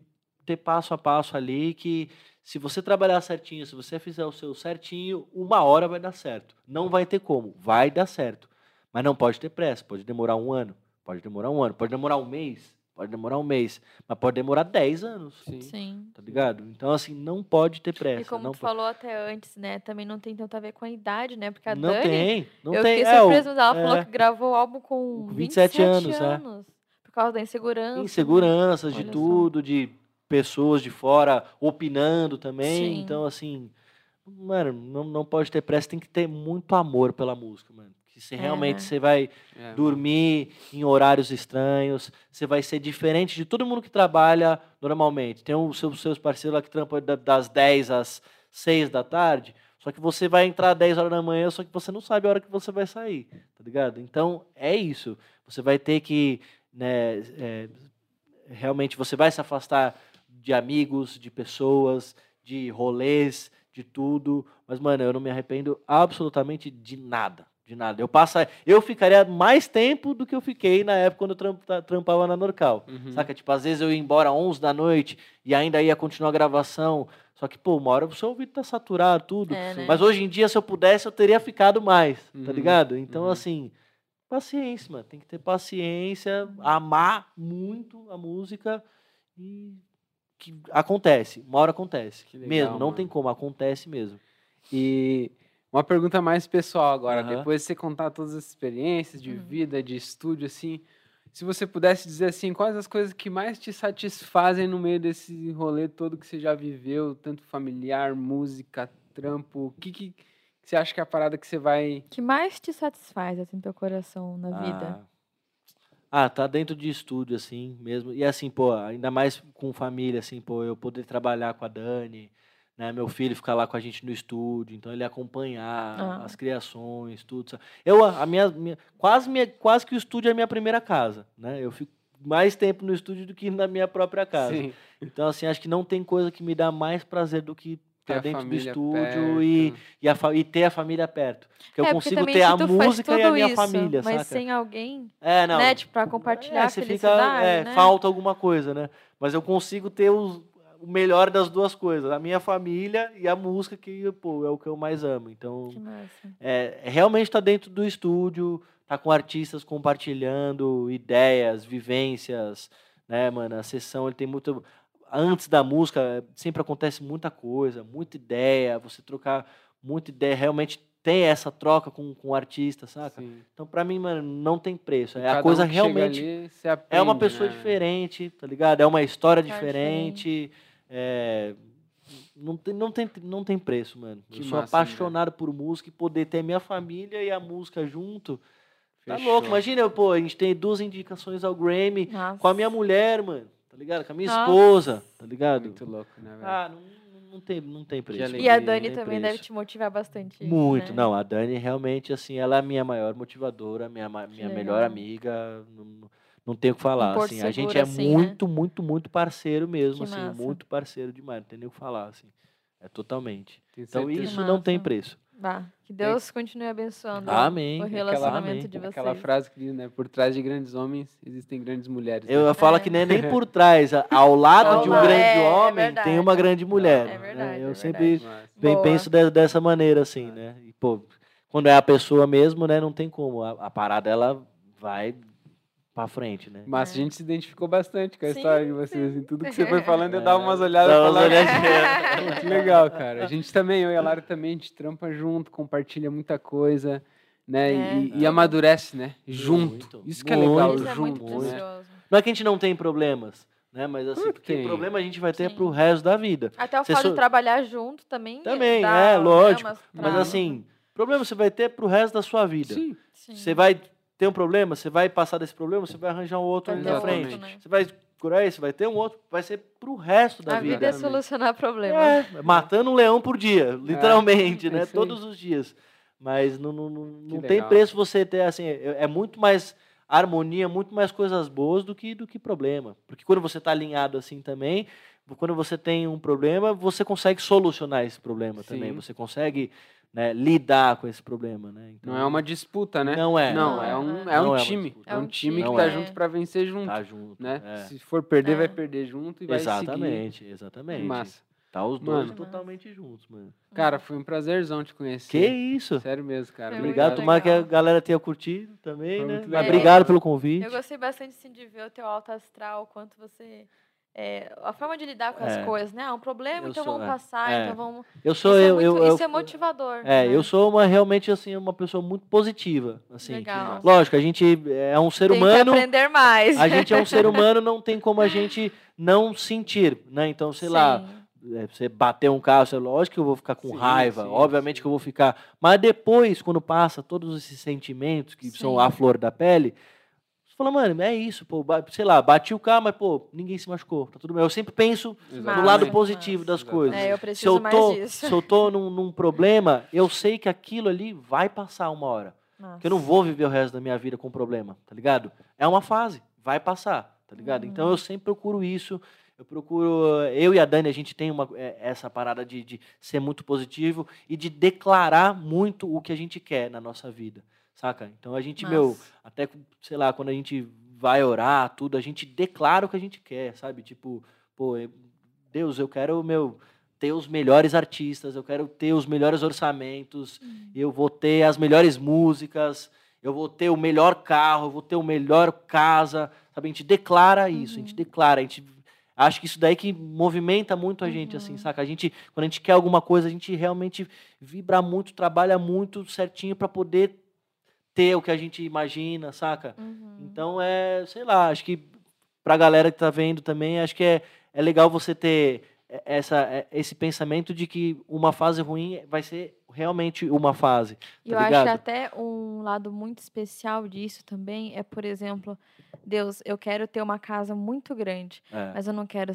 Speaker 2: ter passo a passo ali que se você trabalhar certinho, se você fizer o seu certinho, uma hora vai dar certo. Não vai ter como, vai dar certo. Mas não pode ter pressa, pode demorar um ano, pode demorar um ano, pode demorar um mês, pode demorar um mês, mas pode demorar 10 anos.
Speaker 1: Sim.
Speaker 3: Sim.
Speaker 2: Tá ligado? Então, assim, não pode ter pressa.
Speaker 3: E como
Speaker 2: não
Speaker 3: tu
Speaker 2: po-
Speaker 3: falou até antes, né? Também não tem tanto a ver com a idade, né? Porque a
Speaker 2: não
Speaker 3: Dani,
Speaker 2: tem, não
Speaker 3: eu
Speaker 2: tem.
Speaker 3: fiquei
Speaker 2: é, o-
Speaker 3: surpresa, mas ela
Speaker 2: é.
Speaker 3: falou que gravou o álbum com
Speaker 2: Com
Speaker 3: 27,
Speaker 2: 27 anos, é.
Speaker 3: anos. Por causa da insegurança. né?
Speaker 2: inseguranças de
Speaker 3: Olha só.
Speaker 2: tudo, de pessoas de fora opinando também.
Speaker 3: Sim.
Speaker 2: Então, assim, mano, não, não pode ter pressa, tem que ter muito amor pela música, mano. Que
Speaker 3: É,
Speaker 2: realmente
Speaker 3: né?
Speaker 2: você vai
Speaker 1: É,
Speaker 2: dormir em horários estranhos, você vai ser diferente de todo mundo que trabalha normalmente. Tem os seus, seus parceiros lá que trampam da- das 10 às 6 da tarde, só que você vai entrar às 10 horas da manhã, só que você não sabe a hora que você vai sair, tá ligado? Então, é isso. Você vai ter que, né, é, realmente, você vai se afastar de amigos, de pessoas, de rolês, de tudo. Mas, mano, eu não me arrependo absolutamente de nada. De nada. Eu passo, eu ficaria mais tempo do que eu fiquei na época quando eu trampa- trampava na Norcal.
Speaker 1: Uhum.
Speaker 2: Saca? Tipo, às vezes eu ia embora 11 da noite e ainda ia continuar a gravação. Só que, pô, uma hora o seu ouvido tá saturado, tudo.
Speaker 3: É, né?
Speaker 2: Mas hoje em dia, se eu pudesse, eu teria ficado mais, tá
Speaker 1: Uhum,
Speaker 2: ligado? Então,
Speaker 1: uhum.
Speaker 2: assim, paciência, mano. Tem que ter paciência, amar muito a música e que acontece. Uma hora acontece.
Speaker 1: Que legal,
Speaker 2: mesmo, não
Speaker 1: mano.
Speaker 2: tem como, acontece mesmo.
Speaker 1: E uma pergunta mais pessoal agora.
Speaker 2: Aham.
Speaker 1: Depois de você contar todas as experiências de
Speaker 3: Uhum.
Speaker 1: vida, de estúdio, assim, se você pudesse dizer assim, quais as coisas que mais te satisfazem no meio desse rolê todo que você já viveu, tanto familiar, música, trampo, o que, que você acha que é a parada que você vai.
Speaker 3: O que mais te satisfaz assim, teu coração na vida?
Speaker 2: Ah. tá dentro de estúdio, assim, mesmo. E assim, pô, ainda mais com família, assim, pô, eu poder trabalhar com a Dani, né? Meu filho ficar lá com a gente no estúdio, então ele acompanhar
Speaker 3: Ah.
Speaker 2: as criações, tudo. sabe? Eu, a a minha, minha- quase, minha, quase que o estúdio é a minha primeira casa, né? Eu fico mais tempo no estúdio do que na minha própria casa.
Speaker 1: Sim,
Speaker 2: Então, assim, acho que não tem coisa que me dá mais prazer do que
Speaker 1: ter
Speaker 2: estar
Speaker 1: a
Speaker 2: dentro do estúdio e, e, a e ter a família perto. Porque eu
Speaker 3: É, porque
Speaker 2: consigo
Speaker 3: também
Speaker 2: ter a música e a minha
Speaker 3: isso,
Speaker 2: família,
Speaker 3: Mas
Speaker 2: saca?
Speaker 3: sem alguém,
Speaker 2: É, não.
Speaker 3: né? Tipo, pra compartilhar
Speaker 2: É, você
Speaker 3: felicidade,
Speaker 2: fica, é,
Speaker 3: né?
Speaker 2: falta alguma coisa, né? Mas eu consigo ter os- o melhor das duas coisas, a minha família e a música que, pô, é o que eu mais amo. Então,
Speaker 3: Que massa.
Speaker 2: é, é realmente tá dentro do estúdio, tá com artistas compartilhando ideias, vivências, né, mano? A sessão, ele tem muito antes da música sempre acontece muita coisa, muita ideia, você trocar muita ideia, realmente tem essa troca com, com o artista, saca?
Speaker 1: Sim.
Speaker 2: Então, pra mim, mano, não tem preço. É a coisa
Speaker 1: um
Speaker 2: realmente.
Speaker 1: ali, você
Speaker 2: É uma
Speaker 1: aprende,
Speaker 2: pessoa
Speaker 1: né?
Speaker 2: diferente, tá ligado? É uma história diferente. é, Não, tem, não, tem, não tem preço, mano.
Speaker 1: Que
Speaker 2: eu sou
Speaker 1: massa, né?
Speaker 2: apaixonado por música e poder ter minha família e a música junto. Tá
Speaker 1: Fechou.
Speaker 2: louco, imagina, pô, a gente tem duas indicações ao Grammy
Speaker 3: Nossa.
Speaker 2: com a minha mulher, mano. Tá ligado? Com a minha
Speaker 3: Nossa.
Speaker 2: esposa, tá ligado?
Speaker 1: Muito louco, né, velho?
Speaker 2: Ah, não, não, tem, não tem preço.
Speaker 1: alegria,
Speaker 3: E a Dani
Speaker 2: tem
Speaker 3: também
Speaker 2: preço.
Speaker 3: deve te motivar bastante.
Speaker 2: Muito,
Speaker 3: né?
Speaker 2: não. A Dani realmente, assim, ela é a minha maior motivadora, minha, minha melhor amiga. Não, não tenho o que falar.
Speaker 3: porto
Speaker 2: Assim, a gente é
Speaker 3: assim, né?
Speaker 2: muito, muito, muito parceiro mesmo,
Speaker 3: Que
Speaker 2: assim,
Speaker 3: massa.
Speaker 2: muito parceiro demais. Não tem nem o que falar, assim. É totalmente.
Speaker 1: Tenho
Speaker 2: Então
Speaker 1: certeza.
Speaker 2: isso não tem preço.
Speaker 3: Vá, que Deus continue abençoando
Speaker 2: Amém.
Speaker 3: o
Speaker 2: Aquela-
Speaker 3: relacionamento
Speaker 2: amém.
Speaker 3: de vocês.
Speaker 1: Aquela frase que diz, né? Por trás de grandes homens existem grandes mulheres.
Speaker 2: Eu
Speaker 1: né?
Speaker 2: falo
Speaker 3: É.
Speaker 2: que nem, nem por (laughs) trás, ao lado de um grande
Speaker 3: é, é
Speaker 2: homem tem uma grande mulher.
Speaker 3: É
Speaker 2: né?
Speaker 3: verdade,
Speaker 2: Eu
Speaker 3: é
Speaker 2: sempre
Speaker 3: verdade. Boa.
Speaker 2: penso de- dessa maneira, assim, né? E, pô, quando é a pessoa mesmo, né, não tem como. A, a parada, ela vai pra frente, né?
Speaker 1: mas a gente se identificou bastante com a
Speaker 3: Sim,
Speaker 1: história de vocês.
Speaker 3: sim.
Speaker 1: Em tudo que você foi falando, eu (laughs) dava umas
Speaker 2: É,
Speaker 1: olhadas e
Speaker 2: umas olhadinhas.
Speaker 1: Muito legal, cara. A gente também, eu e a Lara também, a gente trampa junto, compartilha muita coisa, né?
Speaker 3: É.
Speaker 1: E, e amadurece, né? Junto.
Speaker 2: Muito,
Speaker 1: Isso que é legal,
Speaker 2: muito,
Speaker 3: Isso é muito
Speaker 1: junto, né?
Speaker 2: Não é que a gente não tem problemas, né? Mas assim,
Speaker 1: que
Speaker 2: porque
Speaker 1: tem.
Speaker 2: problema a gente vai ter
Speaker 3: Sim.
Speaker 2: pro resto da vida.
Speaker 3: Até o fato
Speaker 2: só-
Speaker 3: de trabalhar junto também.
Speaker 2: Também, é, lógico. Mas assim, problema você vai ter pro resto da sua vida.
Speaker 1: Sim.
Speaker 3: Sim.
Speaker 2: Você vai ter um problema, você vai passar desse problema, você vai arranjar um outro ali na frente.
Speaker 3: outro, né?
Speaker 2: Você vai curar isso, vai ter um outro, vai ser pro resto da
Speaker 3: A vida é
Speaker 2: vida.
Speaker 1: também.
Speaker 3: solucionar problemas.
Speaker 2: É, matando um leão por dia, literalmente,
Speaker 1: é
Speaker 2: né? Todos os dias. Mas não, não, não, não tem preço você ter, assim, é, é muito mais harmonia, muito mais coisas boas do que, do que problema. Porque quando você está alinhado assim também, quando você tem um problema, você consegue solucionar esse problema também.
Speaker 1: Sim.
Speaker 2: Você consegue né, lidar com esse problema, né? Então,
Speaker 1: Não é uma disputa, né?
Speaker 2: Não é.
Speaker 1: Não,
Speaker 3: Não,
Speaker 1: é um,
Speaker 3: é.
Speaker 1: é
Speaker 2: Não é
Speaker 1: um
Speaker 2: uma
Speaker 1: time.
Speaker 2: disputa.
Speaker 1: É um time que tá
Speaker 2: é.
Speaker 1: junto pra vencer junto,
Speaker 2: Tá junto.
Speaker 1: né?
Speaker 2: é.
Speaker 1: Se for perder,
Speaker 3: É.
Speaker 1: vai perder junto e vai seguir.
Speaker 2: Exatamente, exatamente.
Speaker 1: Massa.
Speaker 2: Tá os dois
Speaker 1: Mano.
Speaker 2: totalmente juntos, mano.
Speaker 1: Cara, foi um prazerzão te conhecer.
Speaker 2: Que isso?
Speaker 1: Sério mesmo, cara.
Speaker 3: Foi
Speaker 2: Obrigado, tomara que a galera tenha curtido também,
Speaker 1: Foi
Speaker 2: né? Obrigado pelo convite.
Speaker 3: Eu gostei bastante assim, de ver o teu alto astral, o quanto você. É, a forma de lidar com
Speaker 2: É.
Speaker 3: as coisas, né? Ah, um problema,
Speaker 2: Eu
Speaker 3: então
Speaker 2: sou-
Speaker 3: vamos
Speaker 2: é.
Speaker 3: passar,
Speaker 2: É.
Speaker 3: então vamos.
Speaker 2: Eu sou
Speaker 3: isso, é
Speaker 2: eu,
Speaker 3: muito-
Speaker 2: eu,
Speaker 3: isso é motivador.
Speaker 2: é,
Speaker 3: né?
Speaker 2: eu sou uma realmente assim uma pessoa muito positiva, assim.
Speaker 3: Legal.
Speaker 2: Lógico, a gente é um ser
Speaker 3: Tem
Speaker 2: humano,
Speaker 3: que aprender mais.
Speaker 2: a gente é um ser (laughs) humano, não tem como a gente não sentir, né? Então, sei lá,
Speaker 3: Sim.
Speaker 2: é, você bater um carro, é lógico que eu vou ficar com
Speaker 1: Sim,
Speaker 2: raiva,
Speaker 1: sim,
Speaker 2: obviamente que eu vou ficar. Mas depois, quando passa todos esses sentimentos que são a flor da pele, fala, mano, é isso, pô, sei lá, bati o carro, mas, pô, ninguém se machucou, tá tudo bem. Eu sempre penso no
Speaker 3: Massa,
Speaker 2: lado
Speaker 3: Exatamente.
Speaker 2: positivo das
Speaker 1: Massa.
Speaker 2: coisas.
Speaker 3: É, eu
Speaker 2: se
Speaker 3: preciso
Speaker 2: eu
Speaker 3: mais
Speaker 2: tô,
Speaker 3: disso.
Speaker 2: se eu tô num, num problema, eu sei que aquilo ali vai passar uma hora. Porque eu não
Speaker 3: Nossa.
Speaker 2: vou viver o resto da minha vida com problema, tá ligado? É uma fase, vai passar, tá ligado?
Speaker 3: Uhum.
Speaker 2: Então eu sempre procuro isso. Eu procuro. Eu e a Dani, a gente tem uma, é, essa parada de, de ser muito positivo e de declarar muito o que a gente quer na nossa vida, saca? Então a gente, meu, até, sei lá, quando a gente vai orar, tudo, a gente declara o que a gente quer, sabe? Tipo, pô, eu- Deus, eu quero, meu, ter os melhores artistas, eu quero ter os melhores orçamentos,
Speaker 3: Uhum.
Speaker 2: eu vou ter as melhores músicas, eu vou ter o melhor carro, eu vou ter o melhor casa, sabe? A gente declara isso, a gente
Speaker 3: Uhum.
Speaker 2: declara, a gente acho que isso daí que movimenta muito a gente assim,
Speaker 3: Uhum.
Speaker 2: saca? A gente quando a gente quer alguma coisa, a gente realmente vibra muito, trabalha muito certinho para poder ter o que a gente imagina, saca?
Speaker 3: Uhum.
Speaker 2: Então é, sei lá, acho que pra galera que tá vendo também, acho que é, é legal você ter e- essa, é- esse pensamento de que uma fase ruim vai ser realmente uma fase.
Speaker 3: E
Speaker 2: tá
Speaker 3: eu acho
Speaker 2: ligado?
Speaker 3: que até um lado muito especial disso também é, por exemplo, Deus, eu quero ter uma casa muito grande,
Speaker 2: É.
Speaker 3: mas eu não quero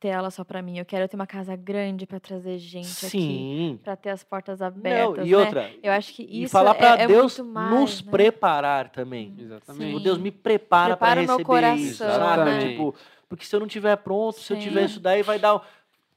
Speaker 3: ter ela só pra mim. Eu quero ter uma casa grande pra trazer gente aqui,
Speaker 2: Sim.
Speaker 3: pra ter as portas
Speaker 2: Não,
Speaker 3: abertas,
Speaker 2: e
Speaker 3: né?
Speaker 2: outra,
Speaker 3: Eu acho que
Speaker 2: e
Speaker 3: isso
Speaker 2: falar
Speaker 3: é,
Speaker 2: pra
Speaker 3: é
Speaker 2: Deus
Speaker 3: muito mais,
Speaker 2: nos
Speaker 3: né?
Speaker 2: preparar também.
Speaker 1: Exatamente.
Speaker 2: Tipo,
Speaker 3: Sim.
Speaker 2: Deus me prepara para
Speaker 3: Prepara o
Speaker 2: receber
Speaker 3: coração,
Speaker 2: isso, saca?
Speaker 1: né?
Speaker 2: Tipo, porque se eu não tiver pronto, se eu
Speaker 3: Sim.
Speaker 2: tiver isso daí, vai dar, o-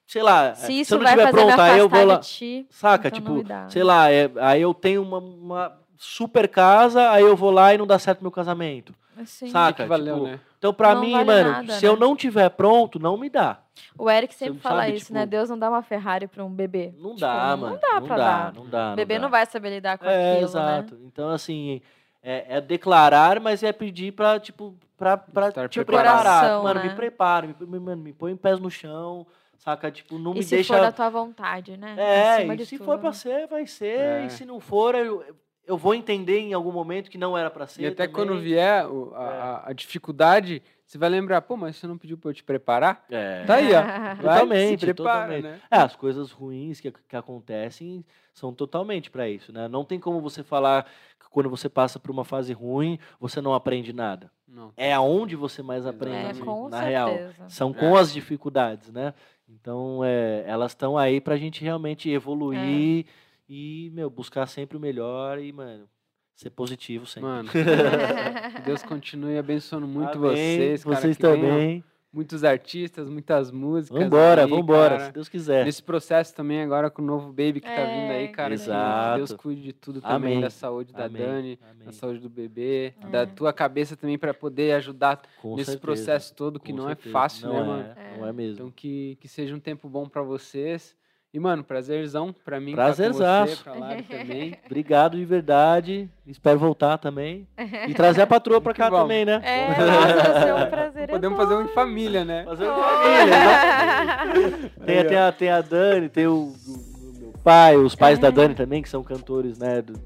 Speaker 2: sei lá,
Speaker 3: Se
Speaker 2: é,
Speaker 3: isso
Speaker 2: eu não
Speaker 3: vai
Speaker 2: tiver
Speaker 3: fazer me
Speaker 2: pronto, aí eu vou lá,
Speaker 3: ti,
Speaker 2: saca?
Speaker 3: então não
Speaker 2: tipo,
Speaker 3: dá.
Speaker 2: sei lá, é, aí eu tenho uma, uma super casa, aí eu vou lá e não dá certo meu casamento.
Speaker 3: Assim,
Speaker 2: saca?
Speaker 1: Que valeu,
Speaker 2: Tipo,
Speaker 1: né?
Speaker 2: Então, pra
Speaker 3: Não
Speaker 2: mim,
Speaker 3: vale
Speaker 2: mano,
Speaker 3: nada,
Speaker 2: se eu
Speaker 3: né?
Speaker 2: não tiver pronto, não me dá.
Speaker 3: O Eric sempre fala
Speaker 2: sabe,
Speaker 3: isso, né?
Speaker 2: tipo-
Speaker 3: Deus não dá uma Ferrari pra um bebê.
Speaker 2: Não
Speaker 3: Tipo,
Speaker 2: dá,
Speaker 3: não
Speaker 2: mano.
Speaker 3: dá pra dar.
Speaker 2: Não dá,
Speaker 3: O bebê
Speaker 2: dá.
Speaker 3: não vai saber lidar com
Speaker 2: É,
Speaker 3: aquilo, né?
Speaker 2: exato. Então, assim, é, é declarar, mas é pedir pra, tipo, pra, pra
Speaker 1: Estar
Speaker 2: te preparar. Mano,
Speaker 3: né?
Speaker 2: me prepara, me, me- mano, me põe pés no chão, saca? Tipo, não
Speaker 3: E
Speaker 2: me
Speaker 3: se
Speaker 2: deixa.
Speaker 3: for da tua vontade, né?
Speaker 2: É, e se
Speaker 3: tudo,
Speaker 2: for pra ser, vai ser.
Speaker 1: É.
Speaker 2: E se não for, eu, eu vou entender em algum momento que não era pra ser.
Speaker 1: E até
Speaker 2: também.
Speaker 1: quando vier o- a, a- a dificuldade, você vai lembrar, pô, mas você não pediu pra eu te preparar?
Speaker 2: É.
Speaker 1: Tá aí, ó. (laughs) Vai,
Speaker 2: Totalmente,
Speaker 1: se prepara,
Speaker 2: totalmente.
Speaker 1: né?
Speaker 2: É, as coisas ruins que, que acontecem são totalmente pra isso, né? Não tem como você falar quando você passa por uma fase ruim, você não aprende nada.
Speaker 1: Não.
Speaker 2: É aonde você mais
Speaker 3: É,
Speaker 2: aprende,
Speaker 3: com
Speaker 2: na
Speaker 3: certeza.
Speaker 2: real. São com as dificuldades, né? Então, é, elas estão aí pra gente realmente evoluir e, meu, buscar sempre o melhor e, mano, ser positivo sempre.
Speaker 1: Mano, que (laughs) Deus (laughs) continue abençoando muito
Speaker 2: Amém.
Speaker 1: vocês, cara.
Speaker 2: Vocês
Speaker 1: que venham
Speaker 2: também.
Speaker 1: Muitos artistas, muitas músicas.
Speaker 2: Vambora,
Speaker 1: aí,
Speaker 2: vambora,
Speaker 1: cara.
Speaker 2: se Deus quiser.
Speaker 1: Nesse processo também agora com o novo baby que tá vindo aí,
Speaker 3: É,
Speaker 1: cara. que
Speaker 2: Exato.
Speaker 1: Deus cuide de tudo também,
Speaker 2: Amém.
Speaker 1: da saúde da
Speaker 2: Amém.
Speaker 1: Dani,
Speaker 2: Amém.
Speaker 1: da saúde do bebê,
Speaker 3: É.
Speaker 1: da tua cabeça também pra poder ajudar
Speaker 2: Com
Speaker 1: nesse
Speaker 2: certeza,
Speaker 1: processo todo que
Speaker 2: com
Speaker 1: não
Speaker 2: certeza.
Speaker 1: é fácil,
Speaker 2: não
Speaker 1: né,
Speaker 2: é,
Speaker 1: mano?
Speaker 2: Não é mesmo.
Speaker 1: Então que, que seja um tempo bom pra vocês. E, mano, prazerzão pra mim.
Speaker 2: Prazerzaço.
Speaker 1: pra Lari também. (laughs)
Speaker 2: Obrigado de verdade. Espero voltar também. E trazer a patroa pra cá também, né?
Speaker 3: É, (laughs) nossa, um prazer
Speaker 1: Podemos fazer um em família, né?
Speaker 2: Fazer uma família, exatamente. tem, a, tem a Dani, tem o, o- o meu pai, os pais da Dani também, que são cantores, né? do-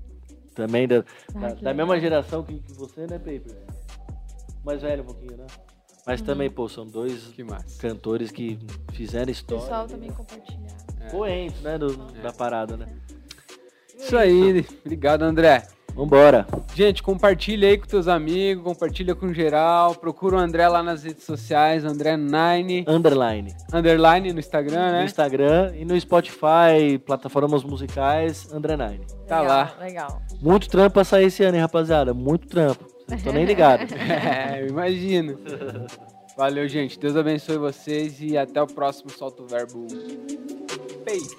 Speaker 2: também da, da,
Speaker 3: Ah,
Speaker 2: da mesma geração que, que você, né, Paper? Mais velho um pouquinho, né? Mas também, pô, são dois
Speaker 1: Que
Speaker 2: cantores que fizeram
Speaker 3: O
Speaker 2: história.
Speaker 3: pessoal também compartilhar.
Speaker 2: Poentes, né? do- Da parada, né?
Speaker 1: Isso aí. Obrigado, André.
Speaker 2: Vambora.
Speaker 1: Gente, compartilha aí com teus amigos, compartilha com geral. Procura o André lá nas redes sociais, André Nine,
Speaker 2: Underline.
Speaker 1: underline no Instagram,
Speaker 2: No
Speaker 1: né?
Speaker 2: Instagram e no Spotify, plataformas musicais, André Nine.
Speaker 1: Tá
Speaker 3: Legal,
Speaker 1: lá.
Speaker 3: Legal.
Speaker 2: Muito trampo pra sair esse ano, hein, rapaziada? Muito trampo. Não tô nem (laughs) ligado. (laughs)
Speaker 1: É, eu imagino. (laughs) Valeu, gente. Deus abençoe vocês e até o próximo Solta o Verbo. Peito.